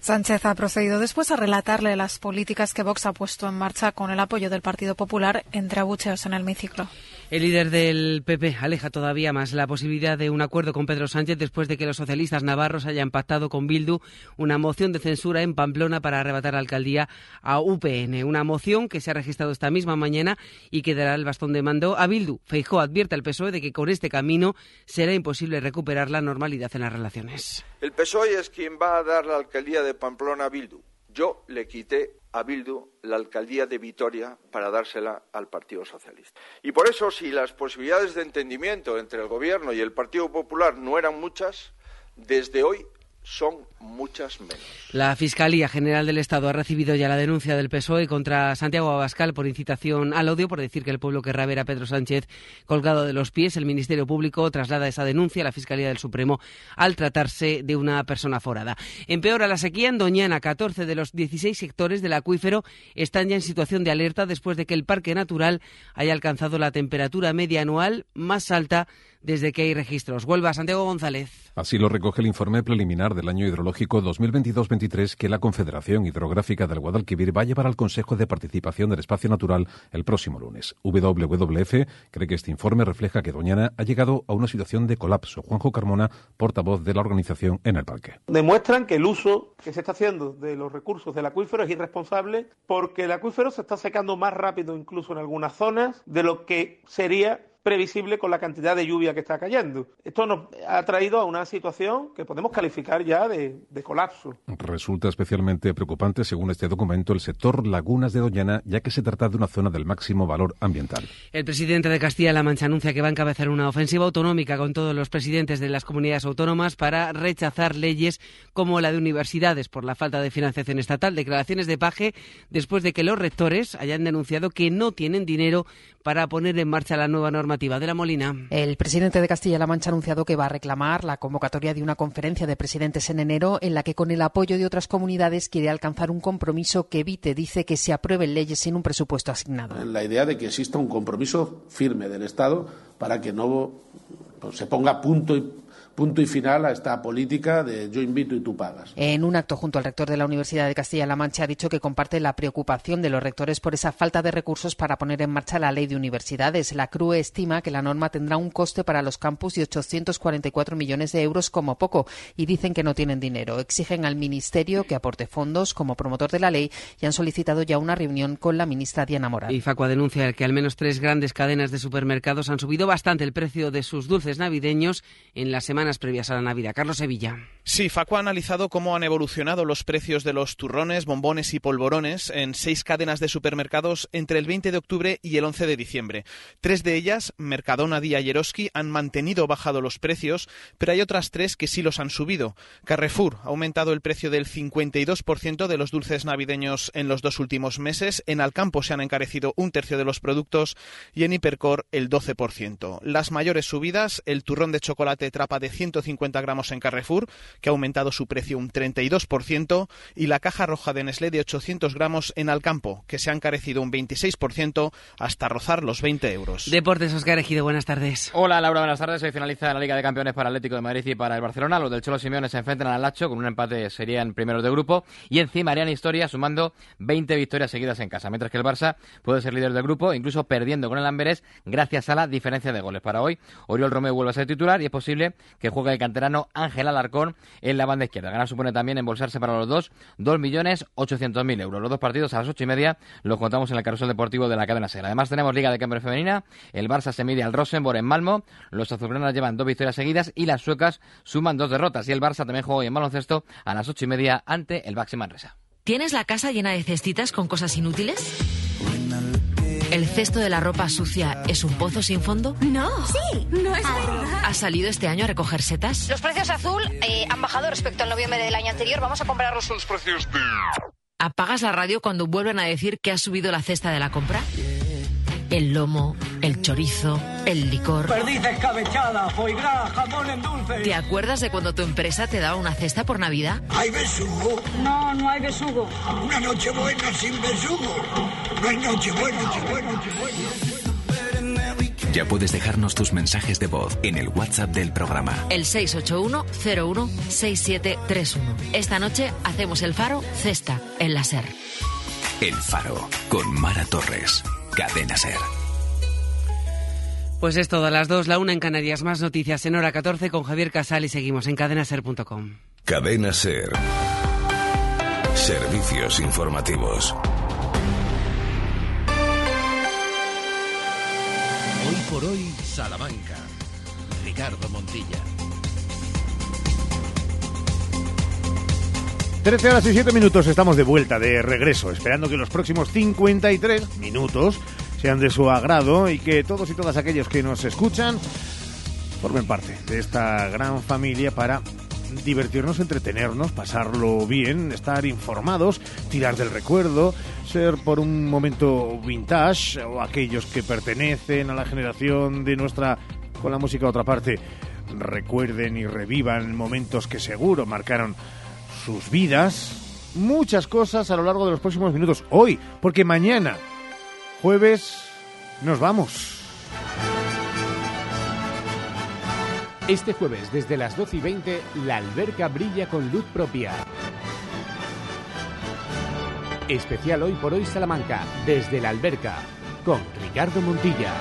Sánchez ha procedido después a relatarle las políticas que Vox ha puesto en marcha con el apoyo del Partido Popular entre abucheos en el hemiciclo. El líder del PP aleja todavía más la posibilidad de un acuerdo con Pedro Sánchez después de que los socialistas navarros hayan pactado con Bildu una moción de censura en Pamplona para arrebatar la alcaldía a UPN. Una moción que se ha registrado esta misma mañana y que dará el bastón de mando a Bildu. Feijó advierte al PSOE de que con este camino será imposible recuperar la normalidad en las relaciones. El PSOE es quien va a dar la alcaldía de Pamplona a Bildu. Yo le quité a Bildu la alcaldía de Vitoria para dársela al Partido Socialista. Y por eso, si las posibilidades de entendimiento entre el Gobierno y el Partido Popular no eran muchas, desde hoy son muchas menos. La Fiscalía General del Estado ha recibido ya la denuncia del PSOE contra Santiago Abascal por incitación al odio, por decir que el pueblo querrá ver a Pedro Sánchez colgado de los pies. El Ministerio Público traslada esa denuncia a la Fiscalía del Supremo al tratarse de una persona forada. Empeora la sequía en Doñana. 14 de los 16 sectores del acuífero están ya en situación de alerta después de que el Parque Natural haya alcanzado la temperatura media anual más alta desde que hay registros. Huelva, Santiago González. Así lo recoge el informe preliminar del año hidrológico 2022-23 que la Confederación Hidrográfica del Guadalquivir va a llevar al Consejo de Participación del Espacio Natural el próximo lunes. WWF cree que este informe refleja que Doñana ha llegado a una situación de colapso. Juanjo Carmona, portavoz de la organización en el parque. Demuestran que el uso que se está haciendo de los recursos del acuífero es irresponsable porque el acuífero se está secando más rápido incluso en algunas zonas de lo que sería previsible con la cantidad de lluvia que está cayendo. Esto nos ha traído a una situación que podemos calificar ya de, de colapso. Resulta especialmente preocupante, según este documento, el sector Lagunas de Doñana, ya que se trata de una zona del máximo valor ambiental. El presidente de Castilla-La Mancha anuncia que va a encabezar una ofensiva autonómica con todos los presidentes de las comunidades autónomas para rechazar leyes como la de universidades por la falta de financiación estatal. Declaraciones de Paje después de que los rectores hayan denunciado que no tienen dinero para poner en marcha la nueva de la Molina. El presidente de Castilla-La Mancha ha anunciado que va a reclamar la convocatoria de una conferencia de presidentes en enero en la que con el apoyo de otras comunidades quiere alcanzar un compromiso que evite, dice, que se aprueben leyes sin un presupuesto asignado. La idea de que exista un compromiso firme del Estado para que no pues, se ponga punto y punto y final a esta política de yo invito y tú pagas. En un acto junto al rector de la Universidad de Castilla-La Mancha ha dicho que comparte la preocupación de los rectores por esa falta de recursos para poner en marcha la ley de universidades. La CRUE estima que la norma tendrá un coste para los campus de 844 millones de euros como poco y dicen que no tienen dinero. Exigen al Ministerio que aporte fondos como promotor de la ley y han solicitado ya una reunión con la ministra Diana Moral. Y Facua denuncia que al menos tres grandes cadenas de supermercados han subido bastante el precio de sus dulces navideños en la semana semanas previas a la Navidad. Carlos Sevilla. Sí, Facu ha analizado cómo han evolucionado los precios de los turrones, bombones y polvorones en seis cadenas de supermercados entre el 20 de octubre y el 11 de diciembre. Tres de ellas, Mercadona, Día y Eroski, han mantenido bajado los precios, pero hay otras tres que sí los han subido. Carrefour ha aumentado el precio del 52% de los dulces navideños en los dos últimos meses. En Alcampo se han encarecido un tercio de los productos y en Hipercor el 12%. Las mayores subidas, el turrón de chocolate trapa de 150 gramos en Carrefour, que ha aumentado su precio un 32%, y la caja roja de Nestlé de 800 gramos en Alcampo, que se ha encarecido un 26% hasta rozar los 20 euros. Deportes, Oscar Ejido, buenas tardes. Hola, Laura, buenas tardes. Hoy finaliza la Liga de Campeones para Atlético de Madrid y para el Barcelona. Los del Cholo Simeone se enfrentan al Lacho, con un empate serían primeros de grupo, y encima harían historia sumando 20 victorias seguidas en casa, mientras que el Barça puede ser líder del grupo, incluso perdiendo con el Amberes gracias a la diferencia de goles. Para hoy, Oriol Romeo vuelve a ser titular y es posible que juegue el canterano Ángel Alarcón en la banda izquierda. Ganar supone también embolsarse para los dos 2.800.000 euros. Los dos partidos a las ocho y media los contamos en el carrusel deportivo de la cadena SER. Además tenemos Liga de Cambio Femenina, el Barça se mide al Rosenborg en Malmo, los azulgranas llevan dos victorias seguidas y las suecas suman dos derrotas y el Barça también juega hoy en baloncesto a las ocho y media ante el Baxi Manresa. ¿Tienes la casa llena de cestitas con cosas inútiles? ¿El cesto de la ropa sucia es un pozo sin fondo? No. Sí, no es verdad. ¿Has salido este año a recoger setas? Los precios azul eh, han bajado respecto al noviembre del año anterior. Vamos a comprarlos los precios de... ¿Apagas la radio cuando vuelven a decir que ha subido la cesta de la compra? El lomo, el chorizo, el licor. Perdiz escabechada, foie gras, jamón en dulce. ¿Te acuerdas de cuando tu empresa te daba una cesta por Navidad? ¿Hay besugo? No, no hay besugo. Una noche buena sin besugo. No hay noche buena, noche buena, noche buena. Ya puedes dejarnos tus mensajes de voz en el WhatsApp del programa. El 681-01-6731. Esta noche hacemos el faro cesta en la SER. El Faro con Mara Torres. Cadena Ser. Pues es todo a las 2, la una en Canarias. Más noticias en hora 14 con Javier Casal y seguimos en cadenaser.com. Cadena Ser. Servicios informativos. Hoy por hoy, Salamanca. Ricardo Montilla. 13 horas y 7 minutos estamos de vuelta, de regreso, esperando que los próximos 53 minutos sean de su agrado y que todos y todas aquellos que nos escuchan formen parte de esta gran familia para divertirnos, entretenernos, pasarlo bien, estar informados, tirar del recuerdo, ser por un momento vintage o aquellos que pertenecen a la generación de nuestra con la música a otra parte recuerden y revivan momentos que seguro marcaron sus vidas, muchas cosas a lo largo de los próximos minutos. Hoy, porque mañana, jueves, nos vamos. Este jueves, desde las 12 y 20, la alberca brilla con luz propia. Especial hoy por hoy Salamanca, desde la alberca, con Ricardo Montilla.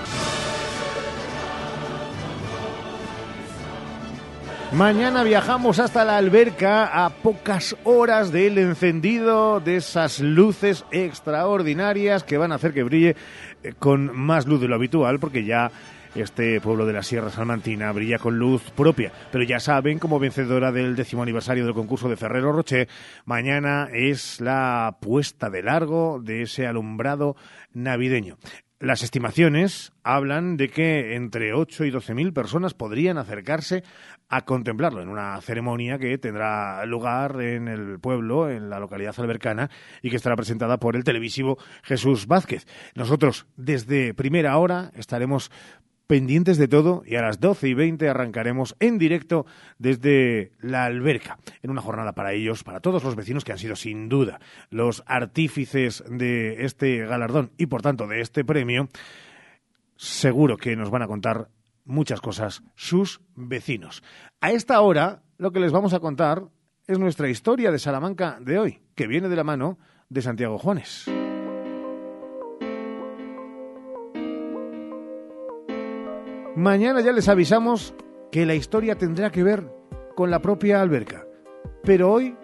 Mañana viajamos hasta la alberca a pocas horas del encendido de esas luces extraordinarias que van a hacer que brille eh, con más luz de lo habitual porque ya este pueblo de la Sierra Salmantina brilla con luz propia. Pero ya saben, como vencedora del décimo aniversario del concurso de Ferrero Rocher, mañana es la puesta de largo de ese alumbrado navideño. Las estimaciones hablan de que entre 8 y 12 mil personas podrían acercarse a contemplarlo en una ceremonia que tendrá lugar en el pueblo, en la localidad albercana, y que estará presentada por el televisivo Jesús Vázquez. Nosotros, desde primera hora, estaremos pendientes de todo y a las 12 y 20 arrancaremos en directo desde la alberca, en una jornada para ellos, para todos los vecinos que han sido sin duda los artífices de este galardón y por tanto de este premio. Seguro que nos van a contar muchas cosas sus vecinos. A esta hora lo que les vamos a contar es nuestra historia de Salamanca de hoy, que viene de la mano de Santiago Juanes. Mañana ya les avisamos que la historia tendrá que ver con la propia alberca. Pero hoy,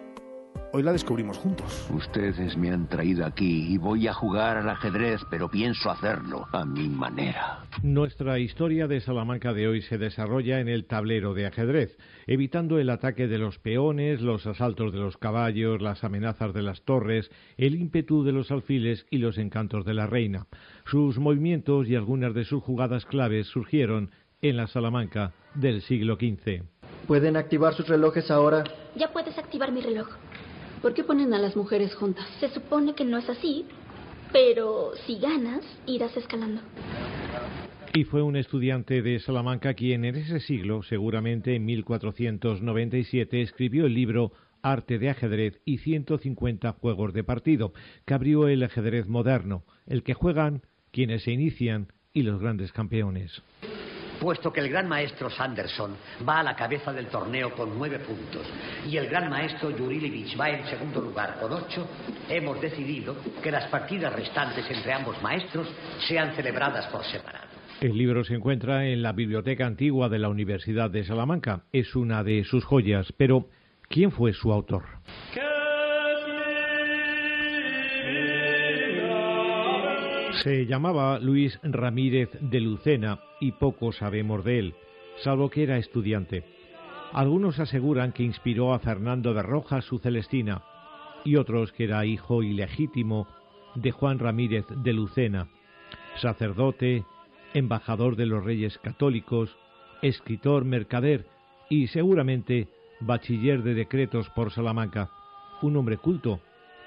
hoy la descubrimos juntos. Ustedes me han traído aquí y voy a jugar al ajedrez, pero pienso hacerlo a mi manera. Nuestra historia de Salamanca de hoy se desarrolla en el tablero de ajedrez, evitando el ataque de los peones, los asaltos de los caballos, las amenazas de las torres, el ímpetu de los alfiles y los encantos de la reina. Sus movimientos y algunas de sus jugadas claves surgieron en la Salamanca del siglo XV. ¿Pueden activar sus relojes ahora? Ya puedes activar mi reloj. ¿Por qué ponen a las mujeres juntas? Se supone que no es así, pero si ganas, irás escalando. Y fue un estudiante de Salamanca quien en ese siglo, seguramente en 1497, escribió el libro Arte de ajedrez y 150 juegos de partido, que abrió el ajedrez moderno, el que juegan quienes se inician y los grandes campeones. Puesto que el gran maestro Sanderson va a la cabeza del torneo con nueve puntos y el gran maestro Yurilevich va en segundo lugar con ocho, hemos decidido que las partidas restantes entre ambos maestros sean celebradas por separado. El libro se encuentra en la Biblioteca Antigua de la Universidad de Salamanca. Es una de sus joyas, pero ¿quién fue su autor? Se llamaba Luis Ramírez de Lucena y poco sabemos de él, salvo que era estudiante. Algunos aseguran que inspiró a Fernando de Rojas su Celestina y otros que era hijo ilegítimo de Juan Ramírez de Lucena, sacerdote, embajador de los reyes católicos, escritor, mercader y seguramente bachiller de decretos por Salamanca, un hombre culto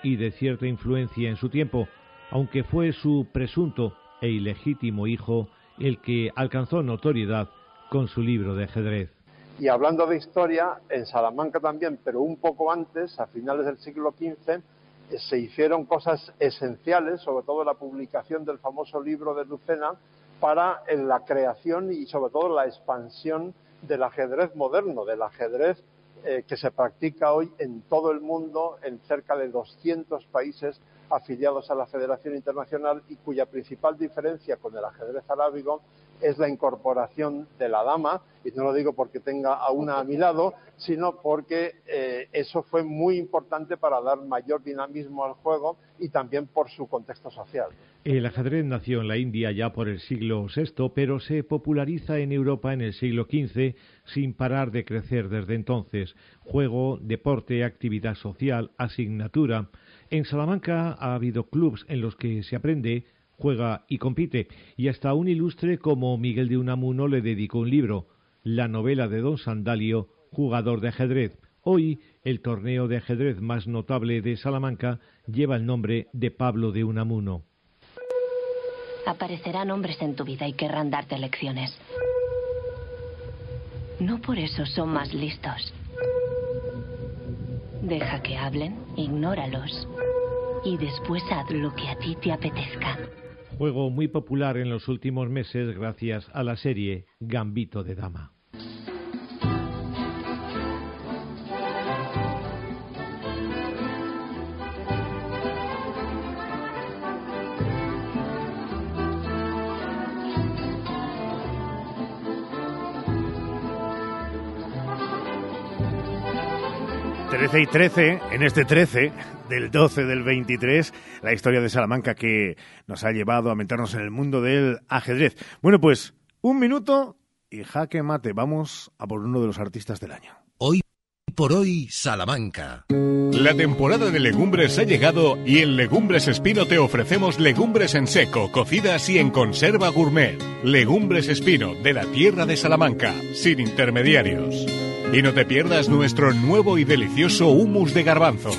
y de cierta influencia en su tiempo, aunque fue su presunto e ilegítimo hijo el que alcanzó notoriedad con su libro de ajedrez. Y hablando de historia, en Salamanca también, pero un poco antes, a finales del siglo XV, eh, se hicieron cosas esenciales, sobre todo la publicación del famoso libro de Lucena, para la creación y sobre todo la expansión del ajedrez moderno, del ajedrez eh, que se practica hoy en todo el mundo, en cerca de 200 países afiliados a la Federación Internacional y cuya principal diferencia con el ajedrez arábigo es la incorporación de la dama, y no lo digo porque tenga a una a mi lado, sino porque eh, eso fue muy importante para dar mayor dinamismo al juego y también por su contexto social. El ajedrez nació en la India ya por el siglo VI, pero se populariza en Europa en el siglo XV sin parar de crecer desde entonces. Juego, deporte, actividad social, asignatura. En Salamanca ha habido clubs en los que se aprende, juega y compite, y hasta un ilustre como Miguel de Unamuno le dedicó un libro, la novela de Don Sandalio, jugador de ajedrez. Hoy, el torneo de ajedrez más notable de Salamanca lleva el nombre de Pablo de Unamuno. Aparecerán hombres en tu vida y querrán darte lecciones. No por eso son más listos. Deja que hablen, ignóralos. Y después haz lo que a ti te apetezca. Juego muy popular en los últimos meses gracias a la serie Gambito de Dama. Trece y 13, en este 13 del 12 del 23, la historia de Salamanca que nos ha llevado a meternos en el mundo del ajedrez. Bueno, pues Un minuto y jaque mate. Vamos a por uno de los artistas del año. Hoy por hoy, Salamanca. La temporada de legumbres ha llegado y en Legumbres Espino te ofrecemos legumbres en seco, cocidas y en conserva gourmet. Legumbres Espino, de la tierra de Salamanca, sin intermediarios. Y no te pierdas nuestro nuevo y delicioso humus de garbanzos.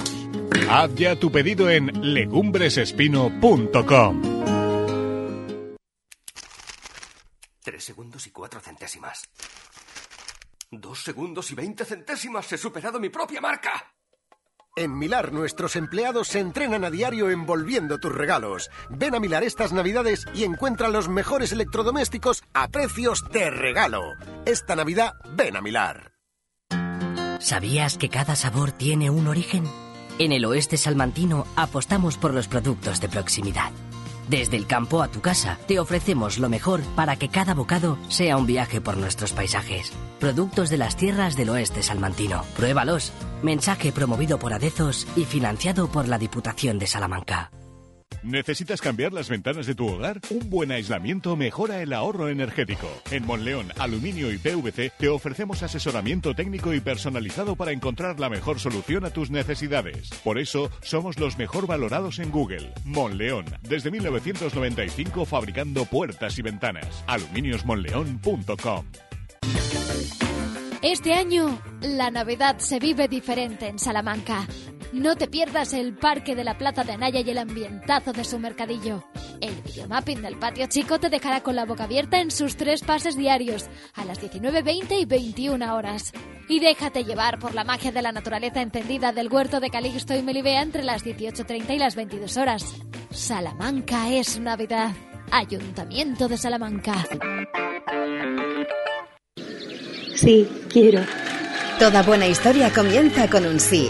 Haz ya tu pedido en legumbresespino.com. Tres segundos y cuatro centésimas. Dos segundos y veinte centésimas. He superado mi propia marca. En Milar nuestros empleados se entrenan a diario envolviendo tus regalos. Ven a Milar estas navidades y encuentra los mejores electrodomésticos a precios de regalo. Esta Navidad ven a Milar. ¿Sabías que cada sabor tiene un origen? En el oeste salmantino apostamos por los productos de proximidad. Desde el campo a tu casa, te ofrecemos lo mejor para que cada bocado sea un viaje por nuestros paisajes. Productos de las tierras del oeste salmantino. Pruébalos. Mensaje promovido por Adezos y financiado por la Diputación de Salamanca. ¿Necesitas cambiar las ventanas de tu hogar? Un buen aislamiento mejora el ahorro energético. En Monleón, Aluminio y PVC te ofrecemos asesoramiento técnico y personalizado para encontrar la mejor solución a tus necesidades. Por eso, somos los mejor valorados en Google. Monleón, desde 1995 fabricando puertas y ventanas. aluminiosmonleón.com. Este año, la Navidad se vive diferente en Salamanca. No te pierdas el parque de la Plaza de Anaya y el ambientazo de su mercadillo. El videomapping del patio chico te dejará con la boca abierta en sus tres pases diarios, a las 19.20 y 21 horas. Y déjate llevar por la magia de la naturaleza encendida del huerto de Calixto y Melibea entre las 18.30 y las 22 horas. Salamanca es Navidad. Ayuntamiento de Salamanca. Sí, quiero. Toda buena historia comienza con un sí.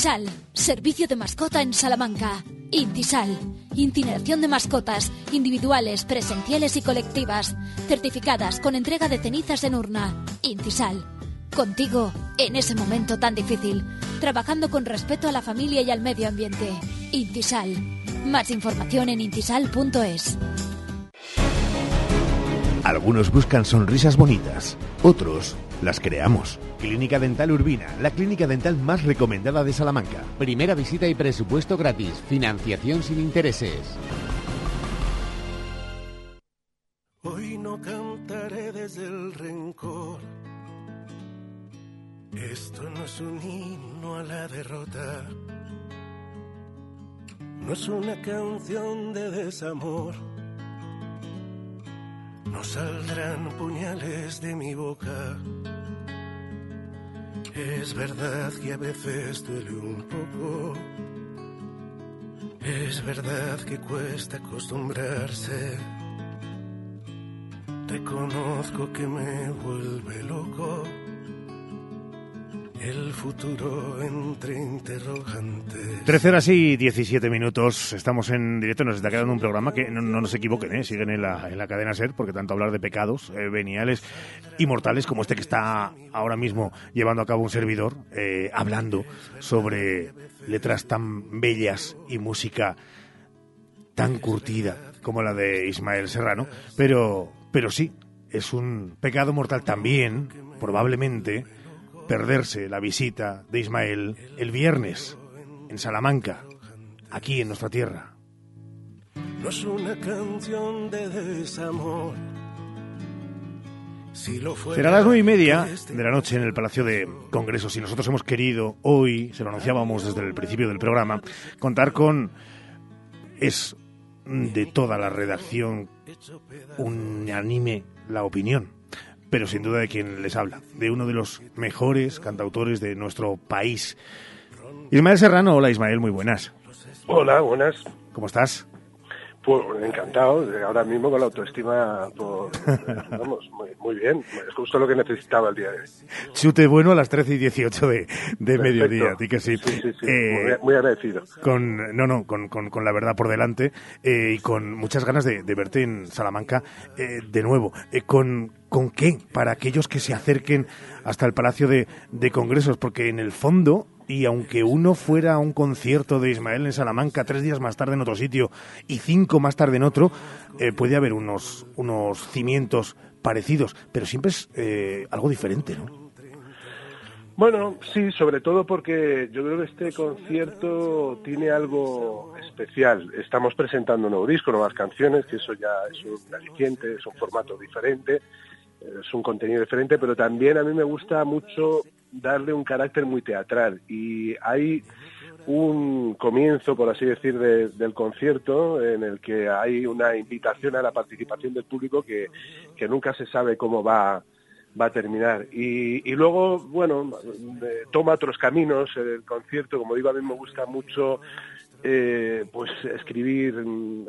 Incisal, servicio de mascota en Salamanca. Incisal, incineración de mascotas, individuales, presenciales y colectivas, certificadas con entrega de cenizas en urna. Incisal, contigo en ese momento tan difícil, trabajando con respeto a la familia y al medio ambiente. Incisal, más información en incisal.es. Algunos buscan sonrisas bonitas, otros las creamos. Clínica Dental Urbina, la clínica dental más recomendada de Salamanca. Primera visita y presupuesto gratis. Financiación sin intereses. Hoy no cantaré desde el rencor. Esto no es un himno a la derrota. No es una canción de desamor. No saldrán puñales de mi boca. Es verdad que a veces duele un poco. Es verdad que cuesta acostumbrarse. Reconozco que me vuelve loco. El futuro entre interrogantes. 13 horas y 17 minutos. Estamos en directo. Nos está quedando un programa que no, no nos equivoquen, ¿eh? siguen en la, en la cadena Ser, porque tanto hablar de pecados eh, veniales y mortales como este que está ahora mismo llevando a cabo un servidor, eh, hablando sobre letras tan bellas y música tan curtida como la de Ismael Serrano. Pero, pero sí, es un pecado mortal también, probablemente perderse la visita de Ismael el viernes en Salamanca, aquí en nuestra tierra. No es una canción de desamor. Si lo fuera, Será las nueve y media de la noche en el Palacio de Congresos y nosotros hemos querido hoy, se lo anunciábamos desde el principio del programa, contar con es de toda la redacción unánime la opinión pero sin duda de quien les habla, de uno de los mejores cantautores de nuestro país. Ismael Serrano, hola Ismael, muy buenas. Hola, buenas. ¿Cómo estás? Pues encantado, ahora mismo con la autoestima, pues, vamos, muy, muy, bien, es justo lo que necesitaba el día de hoy. Chute bueno a las 13 y 18 de, de mediodía, ti que sí. sí, sí, sí. Eh, muy, agradecido. Con, no, no, con, con, con la verdad por delante eh, y con muchas ganas de, de verte en Salamanca eh, de nuevo. Con, ¿Con qué? Para aquellos que se acerquen hasta el Palacio de, de Congresos, porque en el fondo y aunque uno fuera a un concierto de Ismael en Salamanca tres días más tarde en otro sitio y cinco más tarde en otro, eh, puede haber unos, unos cimientos parecidos, pero siempre es eh, algo diferente, ¿no? Bueno, sí, sobre todo porque yo creo que este concierto tiene algo especial. Estamos presentando un nuevo disco, nuevas canciones, que eso ya es un aliciente, es un formato diferente, es un contenido diferente, pero también a mí me gusta mucho darle un carácter muy teatral y hay un comienzo, por así decir, del concierto en el que hay una invitación a la participación del público que, que nunca se sabe cómo va, va a terminar. Y, luego, bueno, eh, toma otros caminos el concierto, como digo, a mí me gusta mucho eh, pues escribir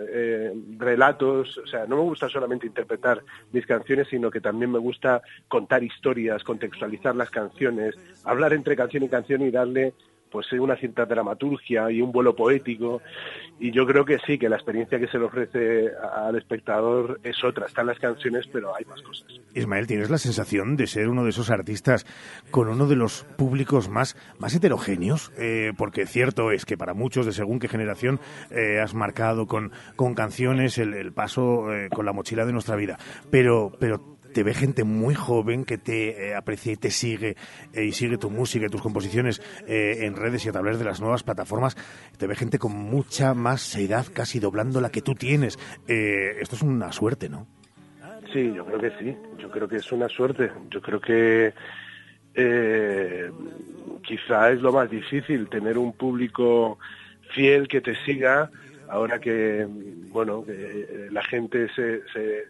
eh, relatos, o sea, no me gusta solamente interpretar mis canciones, sino que también me gusta contar historias, contextualizar las canciones, hablar entre canción y canción y darle pues una cierta dramaturgia y un vuelo poético y yo creo que sí, que la experiencia que se le ofrece al espectador es otra, están las canciones pero hay más cosas. Ismael, ¿tienes la sensación de ser uno de esos artistas con uno de los públicos más, más heterogéneos? Eh, porque cierto es que para muchos de según qué generación eh, has marcado con, con canciones el, paso eh, con la mochila de nuestra vida, pero, pero te ve gente muy joven que te eh, aprecia y te sigue eh, y sigue tu música y tus composiciones eh, en redes y a través de las nuevas plataformas. Te ve gente con mucha más edad, casi doblando la que tú tienes. esto es una suerte, ¿no? Sí, yo creo que sí. Yo creo que es una suerte. Yo creo que quizá es lo más difícil tener un público fiel que te siga ahora que bueno que la gente se, se,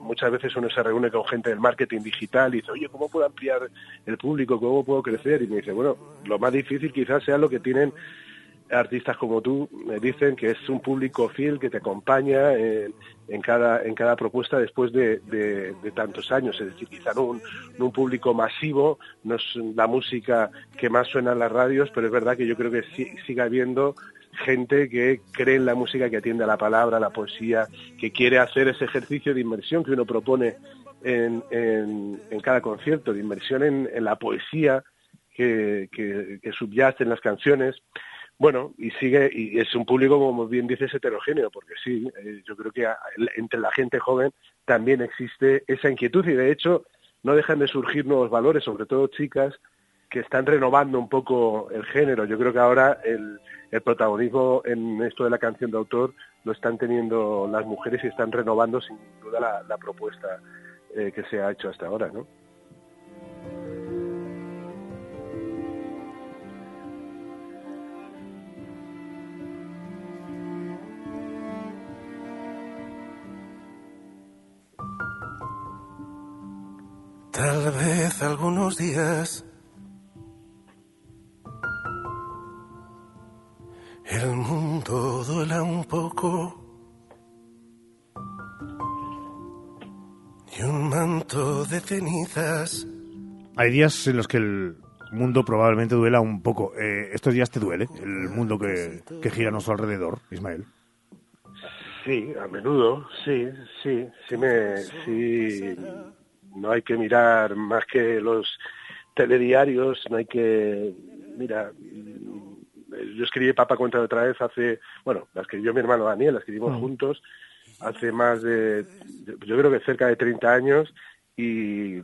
muchas veces uno se reúne con gente del marketing digital y dice, oye, ¿cómo puedo ampliar el público? ¿Cómo puedo crecer? Y me dice, bueno, lo más difícil quizás sea lo que tienen artistas como tú me dicen que es un público fiel que te acompaña en, cada en cada propuesta después de, tantos años es decir quizá no un, un público masivo no es la música que más suena en las radios pero es verdad que yo creo que sí, sigue habiendo gente que cree en la música, que atiende a la palabra, a la poesía, que quiere hacer ese ejercicio de inmersión que uno propone en, en, cada concierto, de inmersión en, la poesía que, que, subyace en las canciones. Bueno, y sigue, y es un público, como bien dices, heterogéneo, porque sí, eh, yo creo que entre la gente joven también existe esa inquietud y de hecho no dejan de surgir nuevos valores, sobre todo chicas, que están renovando un poco el género. Yo creo que ahora el, protagonismo en esto de la canción de autor lo están teniendo las mujeres y están renovando sin duda la, la propuesta eh, que se ha hecho hasta ahora, ¿no? Tal vez algunos días el mundo duela un poco y un manto de cenizas. Hay días en los que el mundo probablemente duela un poco. Eh, ¿Estos días te duele el mundo que, que gira a nuestro alrededor, Ismael? Sí, a menudo, sí, sí, sí me, sí, no hay que mirar más que los telediarios, no hay que, mira, yo escribí Papa Cuenta otra vez hace, bueno, la escribió mi hermano Daniel, la escribimos juntos hace más de, yo creo que cerca de 30 años y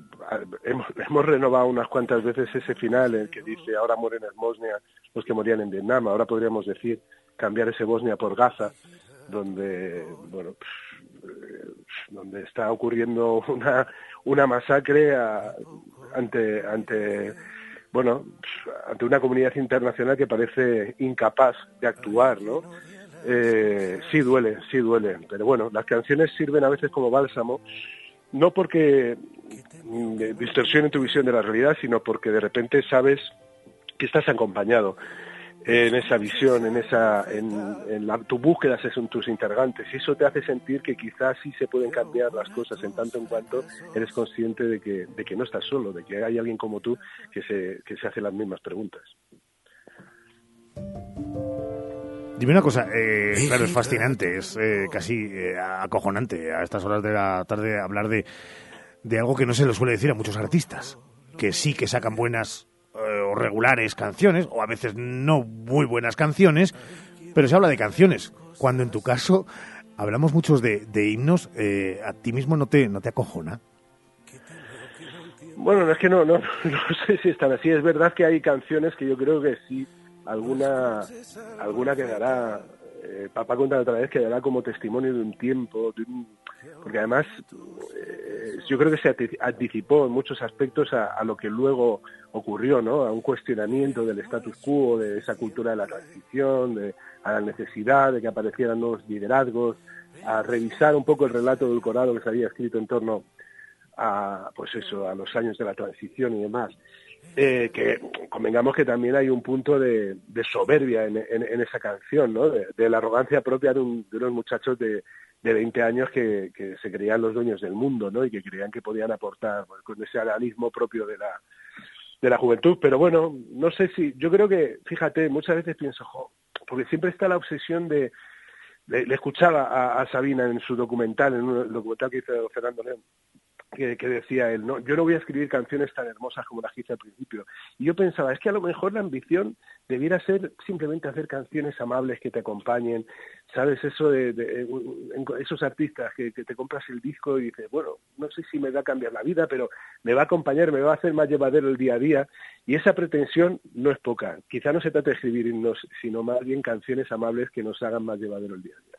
hemos, hemos renovado unas cuantas veces ese final en el que dice ahora mueren en Bosnia los que morían en Vietnam, ahora podríamos decir cambiar ese Bosnia por Gaza, donde, bueno, donde está ocurriendo una, una masacre ante, ante bueno, ante una comunidad internacional que parece incapaz de actuar, ¿no? Eh, sí duele, sí duele, pero bueno, las canciones sirven a veces como bálsamo, no porque distorsionen tu visión de la realidad, sino porque de repente sabes que estás acompañado. En esa visión, en esa, en, la, tu búsqueda son tus interrogantes. Y eso te hace sentir que quizás sí se pueden cambiar las cosas en tanto en cuanto eres consciente de que, de que no estás solo, de que hay alguien como tú que se, que se hace las mismas preguntas. Dime una cosa, eh, claro, es fascinante, es eh, casi eh, acojonante a estas horas de la tarde hablar de, de algo que no se le suele decir a muchos artistas, que sí que sacan buenas o regulares canciones, o a veces no muy buenas canciones, pero se habla de canciones, cuando en tu caso hablamos muchos de, de himnos, ¿a ti mismo no te, no te acojona? Bueno, no es que no, no, no sé si están así. Es verdad que hay canciones que yo creo que sí alguna alguna quedará eh, papá cuenta otra vez quedará como testimonio de un tiempo porque además eh, yo creo que se anticipó en muchos aspectos a, lo que luego ocurrió no a un cuestionamiento del status quo de esa cultura de la transición a la necesidad de que aparecieran nuevos liderazgos a revisar un poco el relato del corado que se había escrito en torno a pues eso a los años de la transición y demás eh, que convengamos que también hay un punto de, soberbia en, esa canción, ¿no? De, la arrogancia propia de, unos muchachos de, de 20 años que, se creían los dueños del mundo, ¿no? Y que creían que podían aportar pues, con ese realismo propio de la, de la juventud. Pero bueno, no sé si, yo creo que, fíjate, muchas veces pienso, porque siempre está la obsesión de, le, escuchaba a, Sabina en su documental, en un documental que hizo Fernando León, que, decía él, no, yo no voy a escribir canciones tan hermosas como las que hice al principio. Y yo pensaba, es que a lo mejor la ambición debiera ser simplemente hacer canciones amables que te acompañen, ¿sabes? Eso de, esos artistas que, te compras el disco y dices, bueno, no sé si me va a cambiar la vida, pero me va a acompañar, me va a hacer más llevadero el día a día. Y esa pretensión no es poca. Quizá no se trata de escribir himnos, sino más bien canciones amables que nos hagan más llevadero el día a día.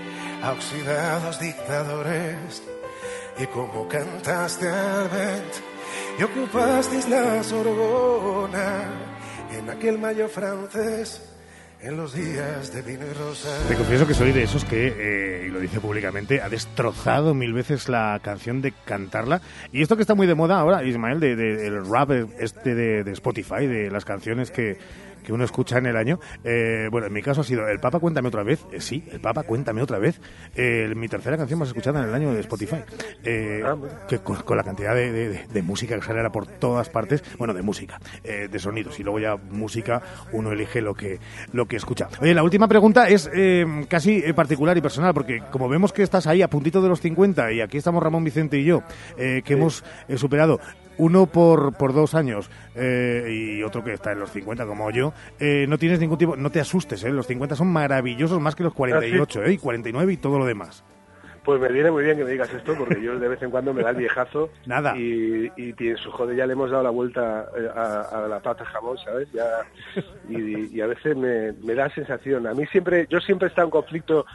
a oxidados dictadores y como cantaste al vent y ocupasteis la Sorbona en aquel mayo francés en los días de vino y rosa. Te confieso que soy de esos que, eh, y lo dice públicamente, ha destrozado mil veces la canción de cantarla. Y esto que está muy de moda ahora, Ismael, de, el rap este de, de Spotify, de las canciones que que uno escucha en el año. Eh, bueno, en mi caso ha sido El Papa Cuéntame otra vez. Eh, sí, El Papa Cuéntame otra vez. Eh, mi tercera canción más escuchada en el año de Spotify. Ah, que con, la cantidad de, música que sale por todas partes. Bueno, de música, de sonidos. Y luego ya música, uno elige lo que, lo que escucha. Oye, la última pregunta es casi particular y personal, porque como vemos que estás ahí a puntito de los 50 y aquí estamos Ramón Vicente y yo, que hemos superado uno por, por dos años eh, y otro que está en los 50 como yo, eh, no tienes ningún tipo, no te asustes, ¿eh? los 50 son maravillosos más que los 48 ah, ¿eh? y 49 y todo lo demás. Pues me viene muy bien que me digas esto, porque yo de vez en cuando me da el viejazo. Nada. Y, y pienso, joder, ya le hemos dado la vuelta eh, a, la pata jamón, ¿sabes? Ya, y, y, a veces me, me da sensación. A mí siempre, yo siempre he estado en conflicto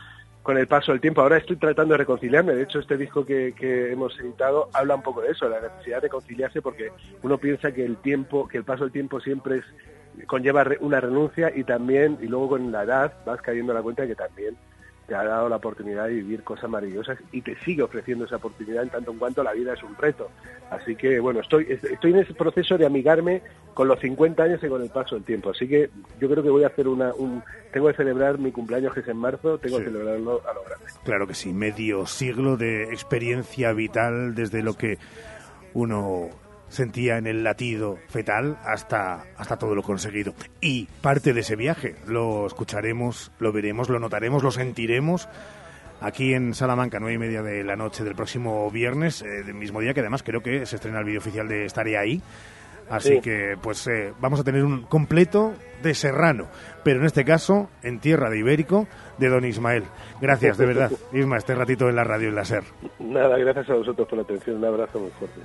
con el paso del tiempo. Ahora estoy tratando de reconciliarme. De hecho, este disco que, hemos editado habla un poco de eso, la necesidad de conciliarse, porque uno piensa que el tiempo, que el paso del tiempo siempre es, conlleva una renuncia y también, y luego con la edad vas cayendo a la cuenta de que también te ha dado la oportunidad de vivir cosas maravillosas y te sigue ofreciendo esa oportunidad en tanto en cuanto la vida es un reto. Así que, bueno, estoy, estoy en ese proceso de amigarme con los 50 años y con el paso del tiempo. Así que yo creo que voy a hacer una... Un, tengo que celebrar mi cumpleaños que es en marzo, tengo que celebrarlo a lo grande. Claro que sí, medio siglo de experiencia vital desde lo que uno sentía en el latido fetal hasta, hasta todo lo conseguido. Y parte de ese viaje lo escucharemos, lo veremos, lo notaremos, lo sentiremos aquí en Salamanca, nueve y media de la noche del próximo viernes, eh, del mismo día que además creo que se estrena el vídeo oficial de Estaré ahí. Así que, pues, eh, vamos a tener un completo de Serrano, pero en este caso, en tierra de Ibérico, de don Ismael. Gracias, de verdad, Isma, este ratito en la radio en la SER. Nada, gracias a vosotros por la atención. Un abrazo muy fuerte.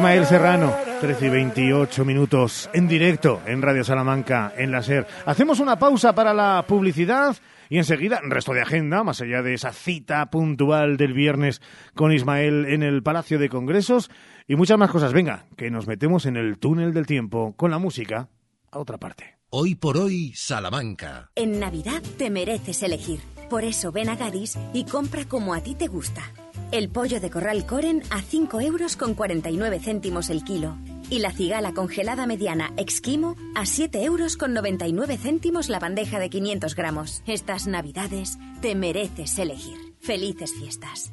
Ismael Serrano, 13 y 28 minutos en directo en Radio Salamanca, en la SER. Hacemos una pausa para la publicidad y enseguida, resto de agenda, más allá de esa cita puntual del viernes con Ismael en el Palacio de Congresos y muchas más cosas. Venga, que nos metemos en el túnel del tiempo con la música a otra parte. Hoy por hoy, Salamanca. En Navidad te mereces elegir. Por eso ven a Gadis y compra como a ti te gusta. El pollo de corral Coren a 5 euros con 49 céntimos el kilo. Y la cigala congelada mediana Exquimo a 7 euros con 99 céntimos la bandeja de 500 gramos. Estas navidades te mereces elegir. Felices fiestas.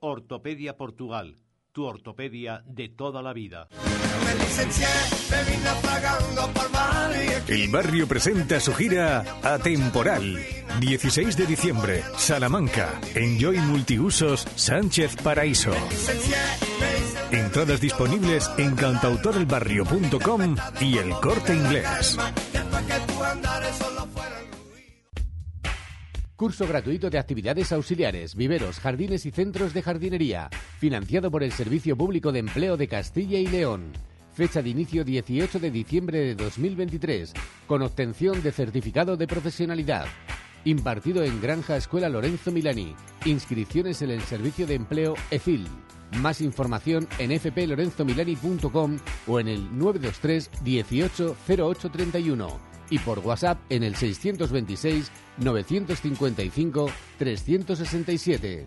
Ortopedia Portugal, tu ortopedia de toda la vida. El barrio presenta su gira Atemporal. 16 de diciembre, Salamanca. Enjoy Multiusos Sánchez Paraíso. Entradas disponibles en cantautorelbarrio.com y el corte inglés. Curso gratuito de actividades auxiliares, viveros, jardines y centros de jardinería, financiado por el Servicio Público de Empleo de Castilla y León. Fecha de inicio 18 de diciembre de 2023, con obtención de certificado de profesionalidad. Impartido en Granja Escuela Lorenzo Milani. Inscripciones en el Servicio de Empleo EFIL. Más información en fplorenzomilani.com o en el 923 18 0831 y por WhatsApp en el 626 955 367.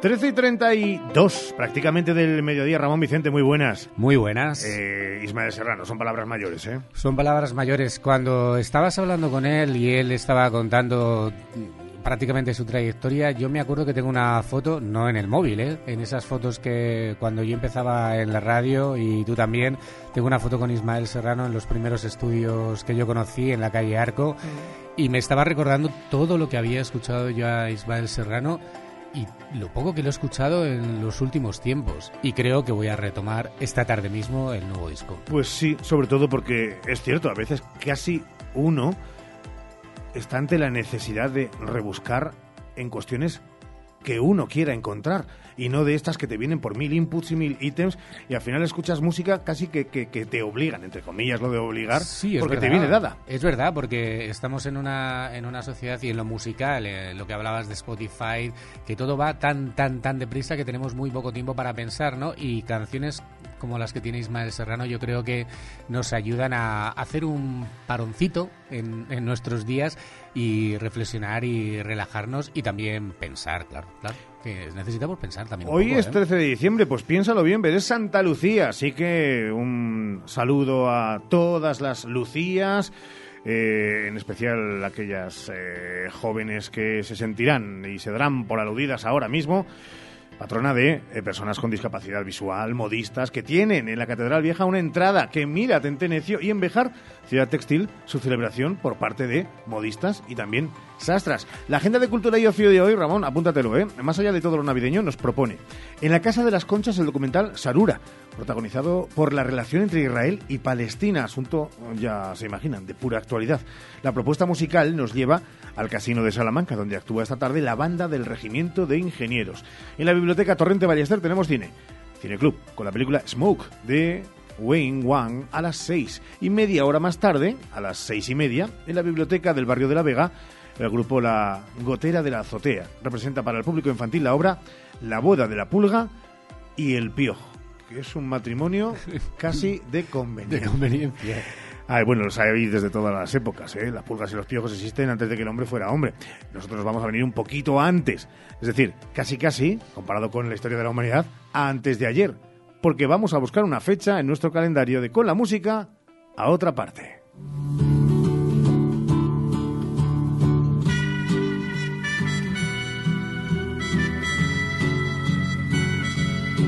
13 y 32, prácticamente del mediodía. Ramón Vicente, muy buenas. Muy buenas. Eh, Ismael Serrano, son palabras mayores, ¿eh? Son palabras mayores. Cuando estabas hablando con él y él estaba contando prácticamente su trayectoria, yo me acuerdo que tengo una foto, no en el móvil, ¿eh? en esas fotos que cuando yo empezaba en la radio y tú también, tengo una foto con Ismael Serrano en los primeros estudios que yo conocí en la calle Arco y me estaba recordando todo lo que había escuchado yo a Ismael Serrano y lo poco que lo he escuchado en los últimos tiempos. Y creo que voy a retomar esta tarde mismo el nuevo disco. Pues sí, sobre todo porque es cierto, a veces casi uno está ante la necesidad de rebuscar en cuestiones que uno quiera encontrar y no de estas que te vienen por mil inputs y mil ítems y al final escuchas música casi que, que, que te obligan, entre comillas lo de obligar, sí, porque verdad. te viene dada. Es verdad, porque estamos en una, en una sociedad y en lo musical, eh, lo que hablabas de Spotify, que todo va tan, tan, tan deprisa que tenemos muy poco tiempo para pensar, ¿no? Y canciones como las que tiene Ismael Serrano yo creo que nos ayudan a hacer un paroncito en, en nuestros días y reflexionar y relajarnos y también pensar, claro, claro. Que necesitamos pensar también. un Hoy poco, es ¿eh? 13 de diciembre, pues piénsalo bien, es Santa Lucía, así que un saludo a todas las Lucías, eh, en especial aquellas eh, jóvenes que se sentirán y se darán por aludidas ahora mismo. Patrona de eh, personas con discapacidad visual, modistas, que tienen en la Catedral Vieja una entrada que mira Tentenecio y en Bejar, Ciudad Textil, su celebración por parte de modistas y también sastras. La agenda de cultura y ocio de hoy, Ramón, apúntatelo, ¿eh? Más allá de todo lo navideño, nos propone en la Casa de las Conchas el documental Sarura, protagonizado por la relación entre Israel y Palestina, asunto, ya se imaginan, de pura actualidad. La propuesta musical nos lleva al Casino de Salamanca, donde actúa esta tarde la banda del Regimiento de Ingenieros. En la Biblioteca Torrente Ballester tenemos cine, Cine Club, con la película Smoke de Wayne Wang a las seis. Y media hora más tarde, a las seis y media, en la Biblioteca del Barrio de la Vega, el grupo La Gotera de la Azotea representa para el público infantil la obra La boda de la pulga y el piojo, que es un matrimonio casi de conveniencia. De conveniencia. Ay, bueno, los hay desde todas las épocas, ¿eh? Las pulgas y los piojos existen antes de que el hombre fuera hombre. Nosotros vamos a venir un poquito antes. Es decir, casi casi, comparado con la historia de la humanidad, antes de ayer. Porque vamos a buscar una fecha en nuestro calendario de con la música a otra parte.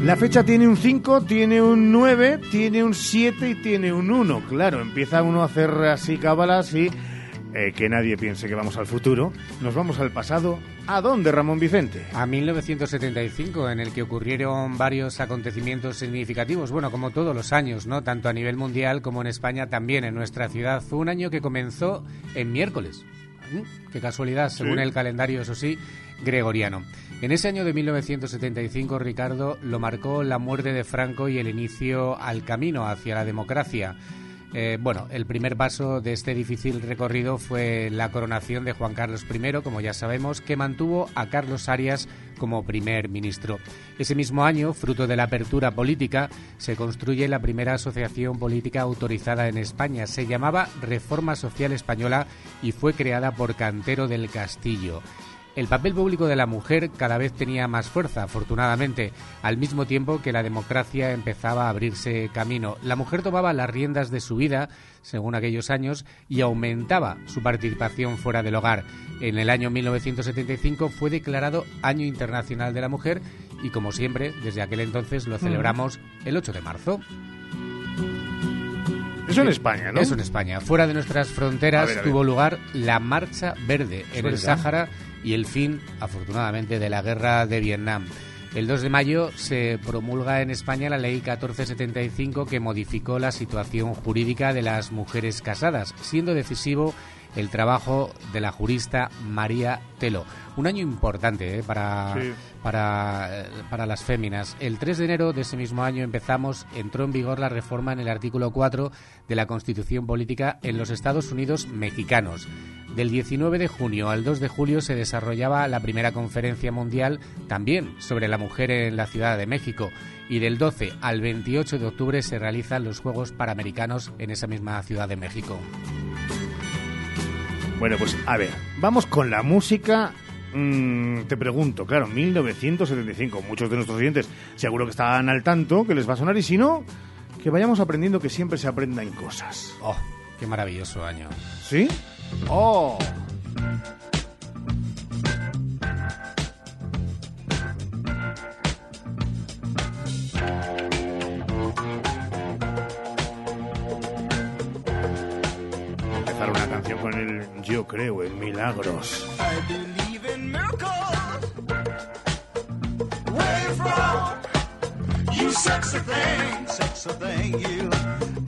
La fecha tiene un 5, tiene un 9, tiene un 7 y tiene un 1. Claro, empieza uno a hacer así cábalas y eh, que nadie piense que vamos al futuro. Nos vamos al pasado. ¿A dónde, Ramón Vicente? A 1975, en el que ocurrieron varios acontecimientos significativos, bueno, como todos los años, ¿no? Tanto a nivel mundial como en España también, en nuestra ciudad. Fue un año que comenzó en miércoles. Qué casualidad, según Sí. el calendario, eso sí, gregoriano. En ese año de 1975, Ricardo, lo marcó la muerte de Franco y el inicio al camino hacia la democracia. Eh, bueno, el primer paso de este difícil recorrido fue la coronación de Juan Carlos I, como ya sabemos, que mantuvo a Carlos Arias como primer ministro. Ese mismo año, fruto de la apertura política, se construye la primera asociación política autorizada en España. Se llamaba Reforma Social Española y fue creada por Cantero del Castillo. El papel público de la mujer cada vez tenía más fuerza, afortunadamente, al mismo tiempo que la democracia empezaba a abrirse camino. La mujer tomaba las riendas de su vida, según aquellos años, y aumentaba su participación fuera del hogar. En el año 1975 fue declarado Año Internacional de la Mujer y, como siempre, desde aquel entonces lo celebramos el 8 de marzo. Eso en España, ¿no? Eso en España. Fuera de nuestras fronteras A ver, a ver. tuvo lugar la Marcha Verde en el. Sáhara y el fin, afortunadamente, de la guerra de Vietnam. El 2 de mayo se promulga en España la Ley 1475 que modificó la situación jurídica de las mujeres casadas, siendo decisivo el trabajo de la jurista María Telo. Un año importante ¿eh? para, Sí. para, eh, para las féminas. El 3 de enero de ese mismo año empezamos, entró en vigor la reforma en el artículo 4 de la Constitución Política en los Estados Unidos mexicanos. Del 19 de junio al 2 de julio se desarrollaba la primera conferencia mundial también sobre la mujer en la Ciudad de México y del 12 al 28 de octubre se realizan los Juegos Panamericanos en esa misma Ciudad de México. Bueno, pues a ver, vamos con la música. Mm, te pregunto, claro, 1975. Muchos de nuestros oyentes seguro que están al tanto, que les va a sonar, y si no, que vayamos aprendiendo que siempre se aprendan cosas. ¡Oh, qué maravilloso año! ¿Sí? ¡Oh!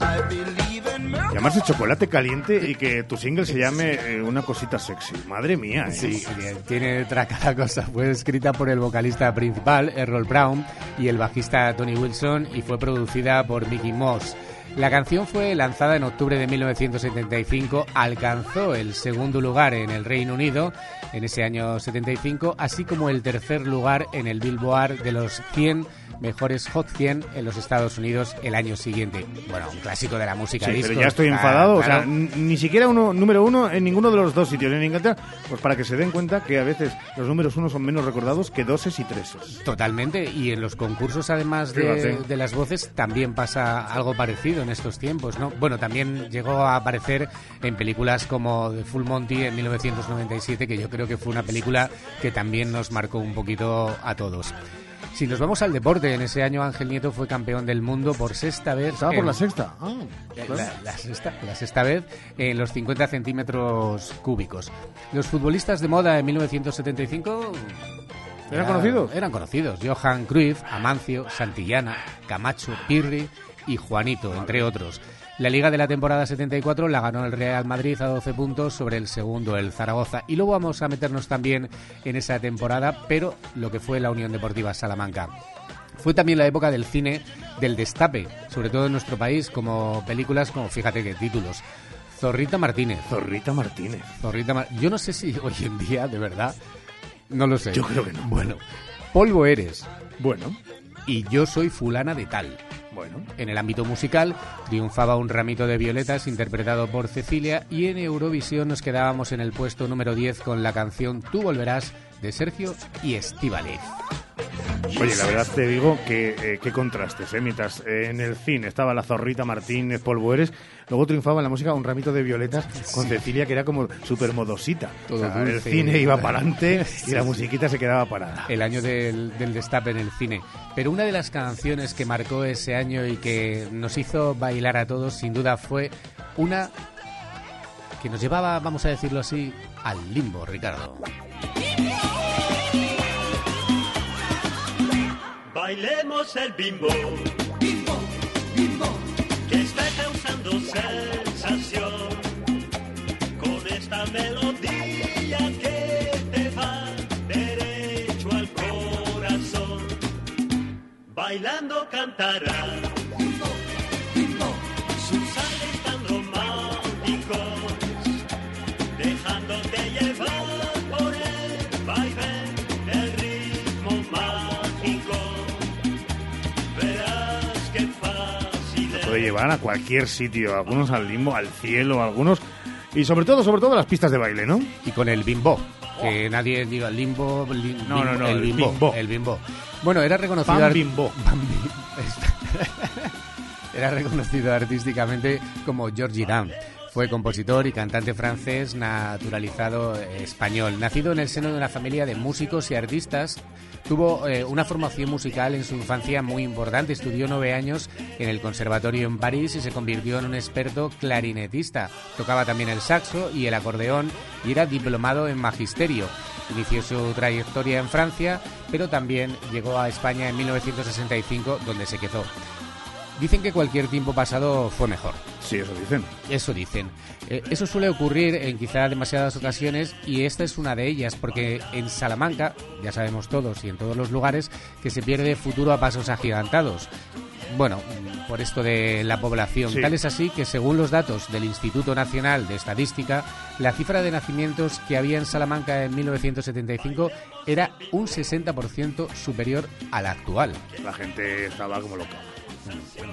I believe in miracles. Llamarse chocolate caliente y que tu single se llame eh, una cosita sexy. Madre mía, ¿eh? Sí, tiene otra cada cosa. Fue escrita por el vocalista principal, Errol Brown, y el bajista Tony Wilson, y fue producida por Mickey Moss. La canción fue lanzada en octubre de 1975, alcanzó el segundo lugar en el Reino Unido en ese año 75, así como el tercer lugar en el Billboard de los 100 mejores Hot 100 en los Estados Unidos el año siguiente. Bueno, un clásico de la música Sí, disco. pero ya estoy Ah, enfadado. O sea, claro. ni siquiera uno número uno en ninguno de los dos sitios en Inglaterra. Pues para que se den cuenta que a veces los números uno son menos recordados que doses y treses. Totalmente, y en los concursos, además de, de las voces, también pasa algo parecido en estos tiempos, ¿no? Bueno, también llegó a aparecer en películas como The Full Monty en 1997, que yo creo que fue una película que también nos marcó un poquito a todos. Si nos vamos al deporte, en ese año Ángel Nieto fue campeón del mundo por sexta vez. Estaba por en- la sexta. Ah, la, la sexta, la sexta vez en los 50 centímetros cúbicos. Los futbolistas de moda en 1975 ¿Eran Ya- conocidos? Eran conocidos. Johan Cruyff, Amancio, Santillana, Camacho, Pirri y Juanito, entre otros. La liga de la temporada 74 la ganó el Real Madrid a 12 puntos sobre el segundo, el Zaragoza. Y luego vamos a meternos también en esa temporada, pero lo que fue la Unión Deportiva Salamanca. Fue también la época del cine del destape, sobre todo en nuestro país, como películas como, fíjate qué títulos. Zorrita Martínez. Zorrita Martínez. Zorrita Mar- Yo no sé si hoy en día, de verdad, no lo sé. Yo creo que no. Bueno, Polvo eres. Bueno. Y yo soy fulana de tal. Bueno. En el ámbito musical triunfaba un ramito de violetas interpretado por Cecilia y en Eurovisión nos quedábamos en el puesto número 10 con la canción Tú volverás de Sergio y Estíbaliz. Oye, la verdad te digo que eh, qué contrastes, ¿eh? Mientras eh, en el cine estaba la Zorrita Martínez, Polvo Eres, luego triunfaba en la música un ramito de violetas con Cecilia que era como súper modosita. Todo O sea, el cine iba para adelante y la Sí. musiquita se quedaba parada. el año del, del destape en el cine. Pero una de las canciones que marcó ese año y que nos hizo bailar a todos, sin duda, fue una que nos llevaba, vamos a decirlo así, al limbo, Ricardo. Bailemos el bimbo. Bimbo, bimbo. Que está causando sensación. Con esta melodía que te va derecho al corazón. Bailando cantará. Puede llevar a cualquier sitio, algunos al limbo, al cielo, algunos... Y sobre todo, sobre todo las pistas de baile, ¿no? Y con el bimbo. Que nadie diga limbo, lim- No, no, bimbo, no, el el bimbo, bimbo. el bimbo. Bueno, era reconocido Pan bimbo. Pan bim- era reconocido artísticamente como George Dan. Fue compositor y cantante francés naturalizado eh, español. Nacido en el seno de una familia de músicos y artistas, tuvo eh, una formación musical en su infancia muy importante. Estudió nueve años en el conservatorio en París y se convirtió en un experto clarinetista. Tocaba también el saxo y el acordeón y era diplomado en magisterio. Inició su trayectoria en Francia, pero también llegó a España en 1965, donde se quedó. Dicen que cualquier tiempo pasado fue mejor. Sí, eso dicen. Eso dicen. Eh, eso suele ocurrir en quizá demasiadas ocasiones y esta es una de ellas, porque en Salamanca, ya sabemos todos y en todos los lugares, que se pierde futuro a pasos agigantados. Bueno, por esto de la población. Sí. Tal es así que según los datos del Instituto Nacional de Estadística, la cifra de nacimientos que había en Salamanca en 1975 era un 60% superior a la actual. La gente estaba como loca.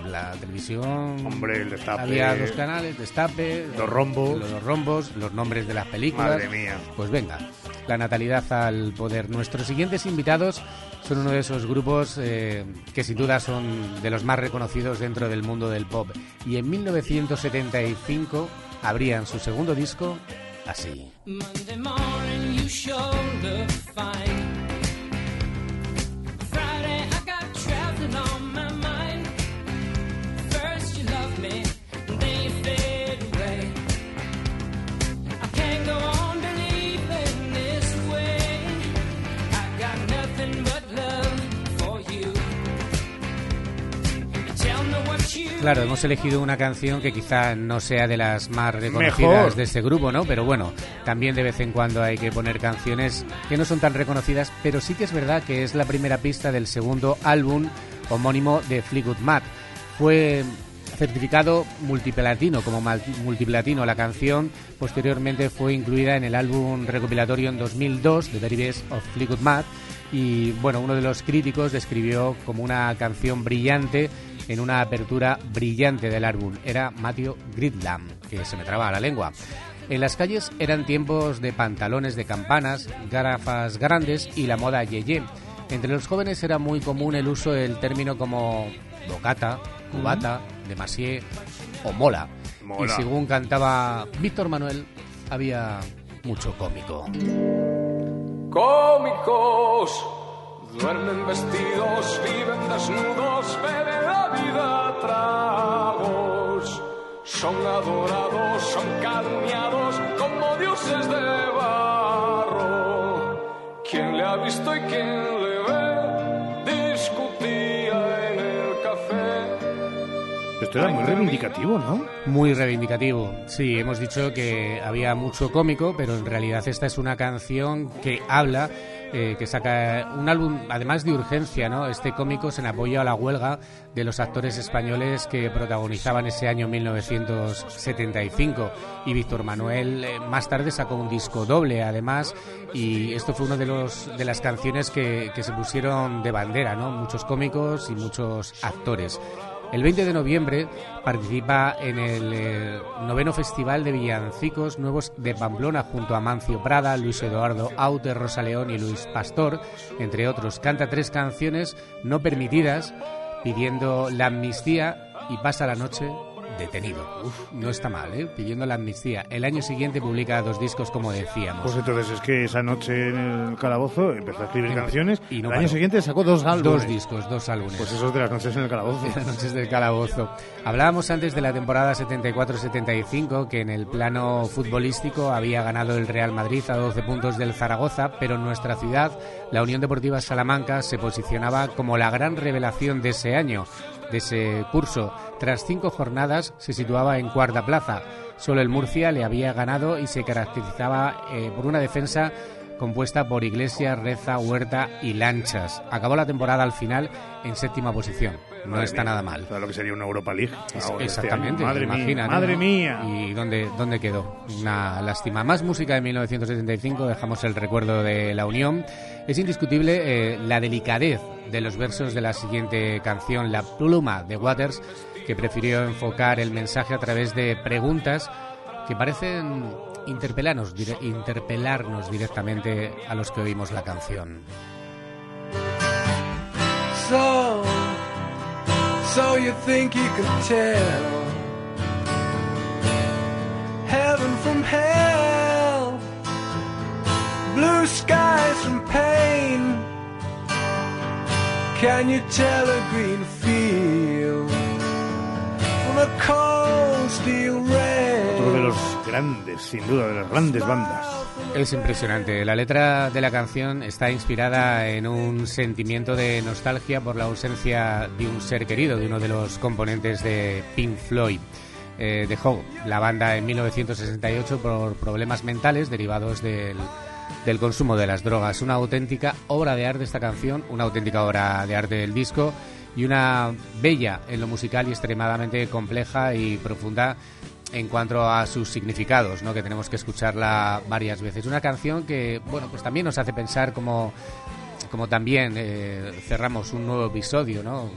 La televisión. Hombre, el destape. Había dos canales, destape. Los rombos. Los, los rombos, los nombres de las películas. Madre mía. Pues venga, la natalidad al poder. Nuestros siguientes invitados son uno de esos grupos eh, que sin duda son de los más reconocidos dentro del mundo del pop. Y en 1975 abrían su segundo disco así. Monday morning, you sure look fine. Claro, hemos elegido una canción que quizá no sea de las más reconocidas Mejor. de este grupo, ¿no? Pero bueno, también de vez en cuando hay que poner canciones que no son tan reconocidas, pero sí que es verdad que es la primera pista del segundo álbum homónimo de Fleetwood Mac. Fue certificado multiplatino como multiplatino la canción posteriormente fue incluida en el álbum recopilatorio en 2002 The Best of Fleetwood Mac y bueno uno de los críticos describió como una canción brillante en una apertura brillante del álbum era Matthew Gridlam que se me traba la lengua en las calles eran tiempos de pantalones de campanas, gafas grandes y la moda yeye. Entre los jóvenes era muy común el uso del término como bocata, cubata, demasié o mola. Mola. Y según cantaba Víctor Manuel, había mucho cómico. Cómicos, duermen vestidos, viven desnudos, beben la vida tragos. Son adorados, son calumniados como dioses de barro. ¿Quién le ha visto y quién le era muy reivindicativo, ¿no? Muy reivindicativo. Sí, hemos dicho que había mucho cómico, pero en realidad esta es una canción que habla, eh, que saca un álbum, además de urgencia, ¿no? Este cómico es en apoyo a la huelga de los actores españoles que protagonizaban ese año 1975. Y Víctor Manuel eh, más tarde sacó un disco doble, además, y esto fue una de, los, de las canciones que, que se pusieron de bandera, ¿no? Muchos cómicos y muchos actores. El 20 de noviembre participa en el eh, noveno Festival de Villancicos Nuevos de Pamplona junto a Mancio Prada, Luis Eduardo Aute, Rosa León y Luis Pastor, entre otros. Canta tres canciones no permitidas pidiendo la amnistía y pasa la noche detenido. Uf, no está mal, ¿eh? Pidiendo la amnistía. El año siguiente publica dos discos, como decíamos. Pues entonces es que esa noche en el calabozo empezó a escribir Y- canciones y no el año siguiente sacó dos álbumes. Dos discos, dos álbumes. Pues esos de las noches en el calabozo. Las noches del calabozo. Hablábamos antes de la temporada 74-75 que en el plano futbolístico había ganado el Real Madrid a 12 puntos del Zaragoza, pero en nuestra ciudad, la Unión Deportiva Salamanca se posicionaba como la gran revelación de ese año, de ese curso. Tras cinco jornadas se situaba en cuarta plaza. Solo el Murcia le había ganado y se caracterizaba eh, por una defensa compuesta por Iglesias, Reza, Huerta y Lanchas. Acabó la temporada al final en séptima posición. No Madre está mía, nada mal. ¿sabes lo que sería una Europa League? Es- este exactamente? Madre mía, madre mía. ¿Y dónde, dónde quedó? Una lástima. Más música de 1975, dejamos el recuerdo de la Unión. Es indiscutible eh, la delicadez de los versos de la siguiente canción, La pluma de Waters, que prefirió enfocar el mensaje a través de preguntas que parecen interpelarnos, interpelarnos directamente a los que oímos la canción. So, so you think you tell heaven from hell, blue skies from pain? Can you tell a green field from a cold steel rail? Otro de los grandes, sin duda, de las grandes bandas. Es impresionante. La letra de la canción está inspirada en un sentimiento de nostalgia por la ausencia de un ser querido, de uno de los componentes de Pink Floyd. Eh, dejó la banda en 1968 por problemas mentales derivados del, del consumo de las drogas. Una auténtica obra de arte esta canción, una auténtica obra de arte del disco y una bella en lo musical y extremadamente compleja y profunda en cuanto a sus significados, ¿no? que tenemos que escucharla varias veces. Una canción que, bueno, pues también nos hace pensar como, también eh, cerramos un nuevo episodio, ¿no?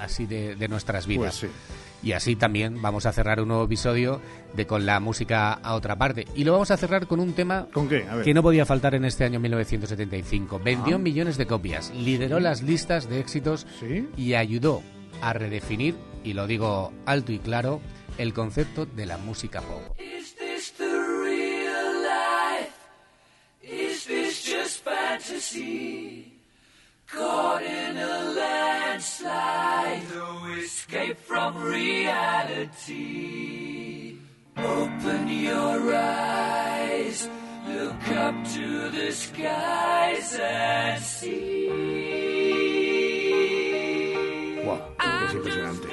Así de, de nuestras vidas. Pues sí. Y así también vamos a cerrar un nuevo episodio de Con la música a otra parte. Y lo vamos a cerrar con un tema ¿Con qué? A ver. que no podía faltar en este año 1975. Vendió Ah. millones de copias, lideró Sí. las listas de éxitos y ayudó a redefinir, y lo digo alto y claro, el concepto de la música pop. Is this the real life? Is this just fantasy? Caught in a landslide, no escape from reality. Open your eyes, look up to the skies and see. Guau, es impresionante.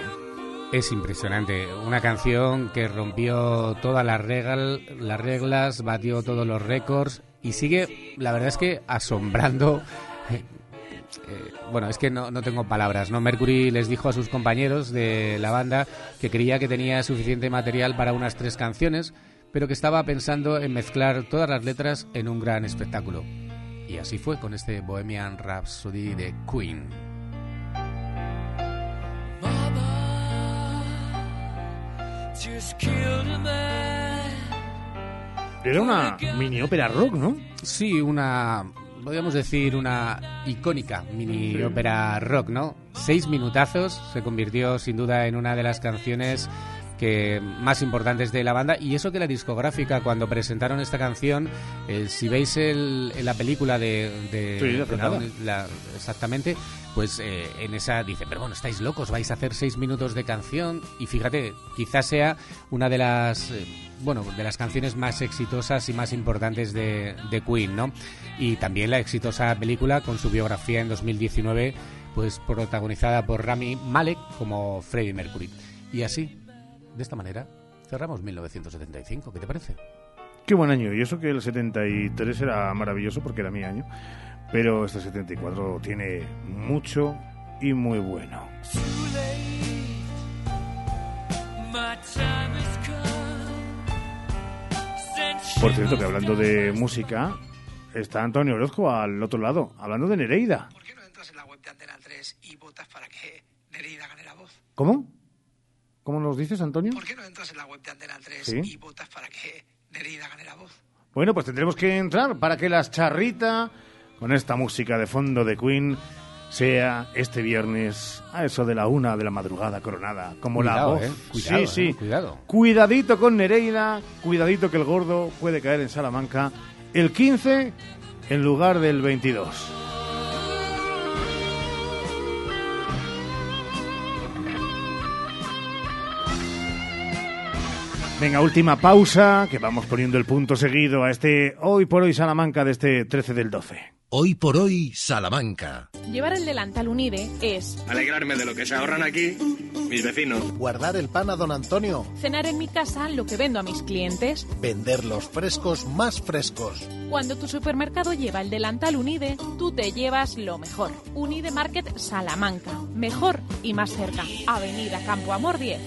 Es impresionante, una canción que rompió todas las, regal- las reglas, batió todos los récords y sigue, la verdad es que asombrando. Eh, bueno, es que no, no tengo palabras, ¿no? Mercury les dijo a sus compañeros de la banda que creía que tenía suficiente material para unas tres canciones, pero que estaba pensando en mezclar todas las letras en un gran espectáculo. Y así fue con este Bohemian Rhapsody de Queen. Era una mini ópera rock, ¿no? Sí, una, podríamos decir, una icónica mini Sí. ópera rock, ¿no? Seis minutazos, se convirtió sin duda en una de las canciones que más importantes de la banda y eso que la discográfica cuando presentaron esta canción eh, si veis el, en la película de, de- Sí, de la- exactamente pues eh, en esa dice pero bueno estáis locos vais a hacer seis minutos de canción y fíjate quizás sea una de las eh, bueno de las canciones más exitosas y más importantes de, de Queen no y también la exitosa película con su biografía en 2019 pues protagonizada por Rami Malek como Freddie Mercury y así de esta manera cerramos 1975 ¿qué te parece? Qué buen año. Y eso que el 73 era maravilloso porque era mi año. Pero este 74 tiene mucho y muy bueno. Por cierto, que hablando de música, está Antonio Orozco al otro lado, hablando de Nereida. y votas para que Nereida gane la voz. ¿Cómo? ¿Cómo nos dices, Antonio? ¿Por qué no entras en la web de Antena 3 Sí. y votas para que Nereida gane la voz? Bueno, pues tendremos que entrar para que las charrita, con esta música de fondo de Queen, sea este viernes a eso de la una de la madrugada coronada, como la voz. eh, cuidado, sí, sí. eh, cuidado. Cuidadito con Nereida, cuidadito que el gordo puede caer en Salamanca el 15 en lugar del 22. Venga, última pausa, que vamos poniendo el punto seguido a este hoy por hoy Salamanca de este 13 del 12. Hoy por hoy, Salamanca. Llevar el delantal Unide es Alegrarme de lo que se ahorran aquí mis vecinos. Guardar el pan a don Antonio. cenar en mi casa lo que vendo a mis clientes. Vender los frescos más frescos. Cuando tu supermercado lleva el delantal Unide, tú te llevas lo mejor. Unide Market Salamanca. Mejor y más cerca. Avenida Campo Amor 10.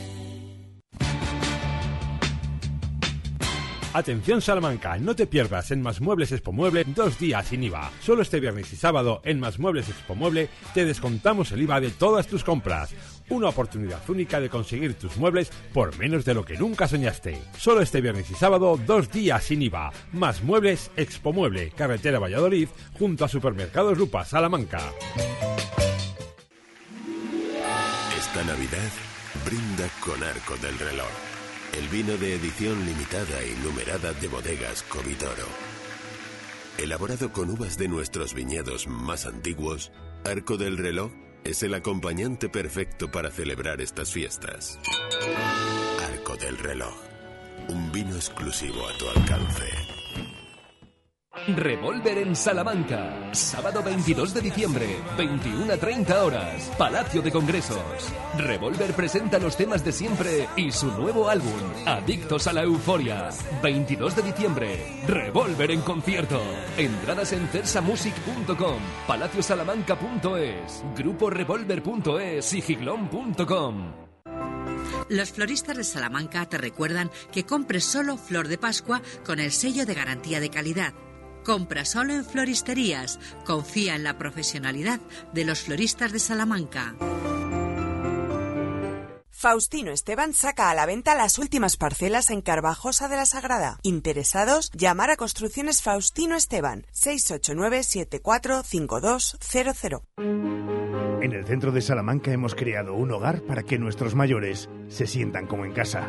Atención Salamanca, no te pierdas en Más Muebles Expo Mueble dos días sin IVA. Solo este viernes y sábado en Más Muebles Expo Mueble te descontamos el IVA de todas tus compras. Una oportunidad única de conseguir tus muebles por menos de lo que nunca soñaste. Solo este viernes y sábado dos días sin IVA. Más Muebles Expo Mueble, carretera Valladolid, junto a Supermercados Lupa, Salamanca. Esta Navidad brinda con Arco del Reloj, el vino de edición limitada y numerada de bodegas Covitoro. Elaborado con uvas de nuestros viñedos más antiguos, Arco del Reloj es el acompañante perfecto para celebrar estas fiestas. Arco del Reloj, un vino exclusivo a tu alcance. Revolver en Salamanca. Sábado 22 de diciembre, 21 a 30 horas. Palacio de Congresos. Revolver presenta los temas de siempre y su nuevo álbum, Adictos a la Euforia. 22 de diciembre, Revolver en concierto. Entradas en cersamusic.com, palaciosalamanca.es, gruporevolver.es y giglón.com. Los floristas de Salamanca te recuerdan que compres solo flor de Pascua con el sello de garantía de calidad. Compra solo en floristerías. Confía en la profesionalidad de los floristas de Salamanca. Faustino Esteban saca a la venta las últimas parcelas en Carvajosa de la Sagrada. Interesados, llamar a Construcciones Faustino Esteban 689-745200. En el centro de Salamanca hemos creado un hogar para que nuestros mayores se sientan como en casa.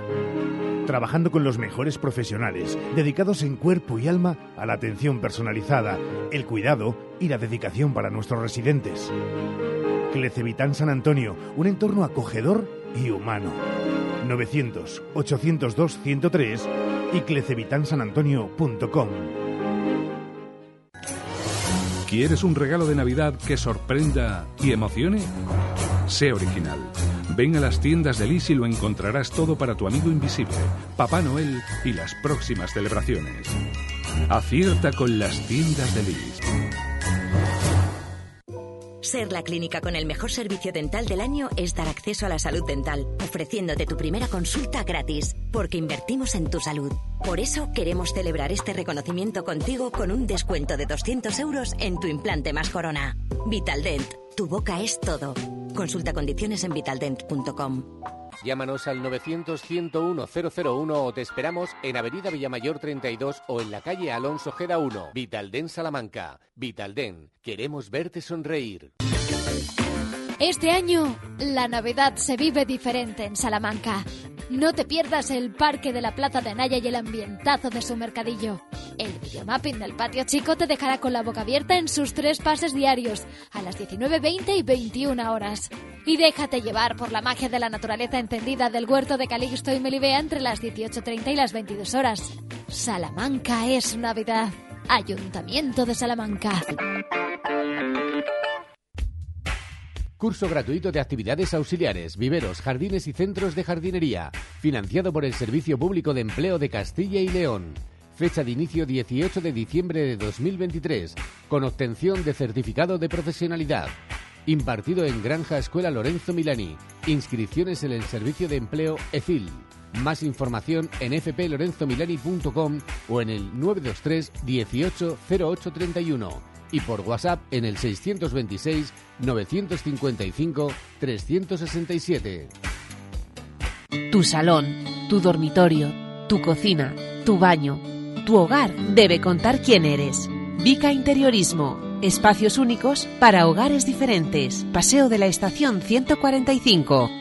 Trabajando con los mejores profesionales, dedicados en cuerpo y alma a la atención personalizada, el cuidado y la dedicación para nuestros residentes. Clecevitán San Antonio, un entorno acogedor y humano. 900-802-103 y clecevitansanantonio.com. ¿Quieres un regalo de Navidad que sorprenda y emocione? Sé original. Ven a las tiendas de Lis y lo encontrarás todo para tu amigo invisible, Papá Noel y las próximas celebraciones. Acierta con las tiendas de Lis. Ser la clínica con el mejor servicio dental del año es dar acceso a la salud dental, ofreciéndote tu primera consulta gratis, porque invertimos en tu salud. Por eso queremos celebrar este reconocimiento contigo con un descuento de 200 euros en tu implante más corona. Vitaldent, tu boca es todo. Consulta condiciones en vitaldent.com. Llámanos al 900-101-001 o te esperamos en Avenida Villamayor 32 o en la calle Alonso Gera 1, Vitalden Salamanca. Vitalden, queremos verte sonreír. Este año, la Navidad se vive diferente en Salamanca. No te pierdas el parque de la Plaza de Anaya y el ambientazo de su mercadillo. El videomapping del patio chico te dejará con la boca abierta en sus tres pases diarios, a las 19.20 y 21 horas. Y déjate llevar por la magia de la naturaleza encendida del huerto de Calixto y Melibea entre las 18.30 y las 22 horas. Salamanca es Navidad. Ayuntamiento de Salamanca. Curso gratuito de actividades auxiliares, viveros, jardines y centros de jardinería, financiado por el Servicio Público de Empleo de Castilla y León. Fecha de inicio 18 de diciembre de 2023, con obtención de certificado de profesionalidad. Impartido en Granja Escuela Lorenzo Milani. Inscripciones en el Servicio de Empleo EFIL. Más información en fplorenzomilani.com o en el 923 18 0831 y por WhatsApp en el 626 955 367. Tu salón, tu dormitorio, tu cocina, tu baño, tu hogar debe contar quién eres. Vica Interiorismo. Espacios únicos para hogares diferentes. Paseo de la Estación 145.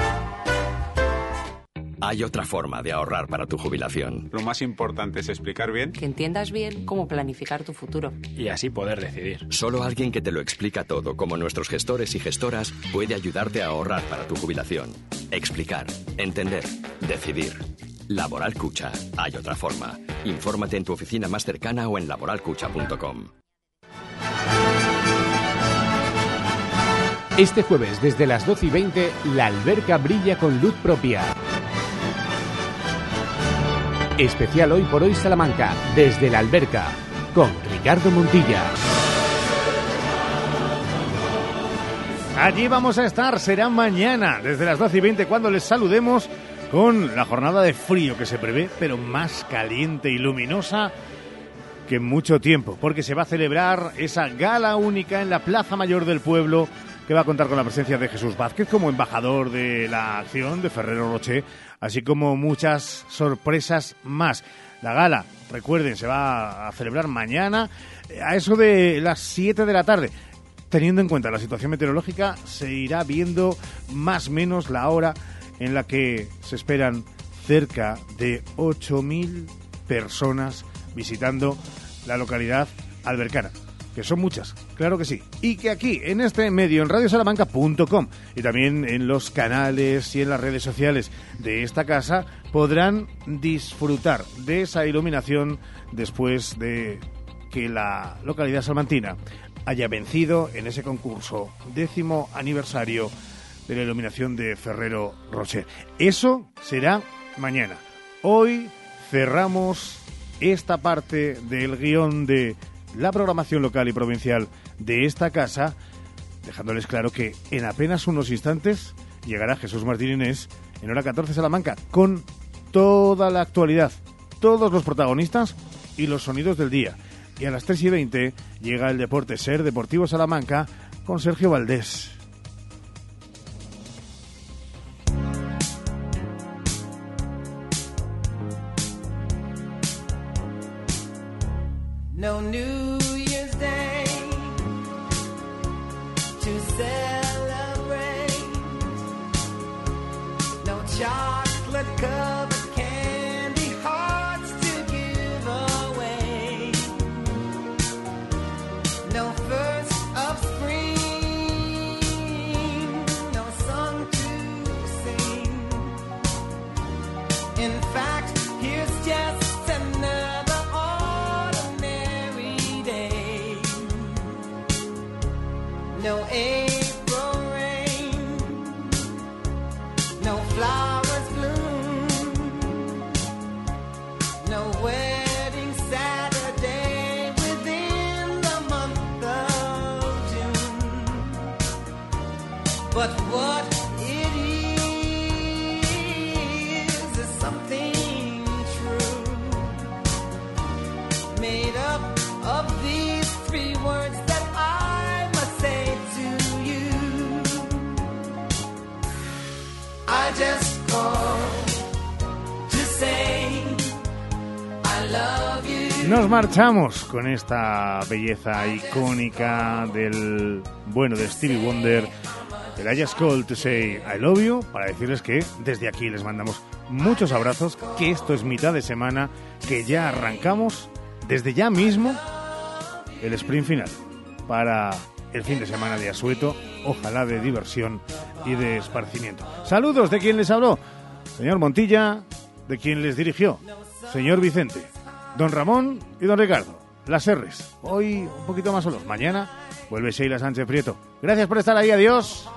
Hay otra forma de ahorrar para tu jubilación. Lo más importante es explicar bien Que entiendas bien cómo planificar tu futuro. y así poder decidir. Solo alguien que te lo explica todo, como nuestros gestores y gestoras, puede ayudarte a ahorrar para tu jubilación. Explicar, entender, decidir. Laboral Cucha. Hay otra forma. Infórmate en tu oficina más cercana o en laboralcucha.com. Este jueves, desde las 12 y 20, la alberca brilla con luz propia. Especial hoy por hoy Salamanca, desde la alberca, con Ricardo Montilla. Allí vamos a estar, será mañana, desde las 12 y 20, cuando les saludemos con la jornada de frío que se prevé, pero más caliente y luminosa que en mucho tiempo, porque se va a celebrar esa gala única en la Plaza Mayor del Pueblo, que va a contar con la presencia de Jesús Vázquez como embajador de la acción de Ferrero Rocher, así como muchas sorpresas más. La gala, recuerden, se va a celebrar mañana eh, a eso de las 7 de la tarde. Teniendo en cuenta la situación meteorológica, se irá viendo más o menos la hora en la que se esperan cerca de 8.000 personas visitando la localidad albercana. Que son muchas, claro que sí. Y que aquí, en este medio, en radiosalamanca.com y también en los canales y en las redes sociales de esta casa, podrán disfrutar de esa iluminación después de que la localidad salmantina haya vencido en ese concurso décimo aniversario de la iluminación de Ferrero Rocher. Eso será mañana. Hoy cerramos esta parte del guion de la programación local y provincial de esta casa, dejándoles claro que en apenas unos instantes llegará Jesús Martín Inés en hora 14 Salamanca con toda la actualidad, todos los protagonistas y los sonidos del día. Y a las 3 y 20 llega el Deporte Ser Deportivo Salamanca con Sergio Valdés. No New Nos marchamos con esta belleza icónica del bueno de Stevie Wonder, el I Just Called to Say I Love You, para decirles que desde aquí les mandamos muchos abrazos, que esto es mitad de semana, que ya arrancamos desde ya mismo el sprint final para el fin de semana de asueto, ojalá de diversión y de esparcimiento. Saludos de quien les habló, señor Montilla, de quien les dirigió, señor Vicente, Don Ramón y Don Ricardo. Las R's. Hoy un poquito más solos. Mañana vuelve Sheila Sánchez Prieto. Gracias por estar ahí. Adiós.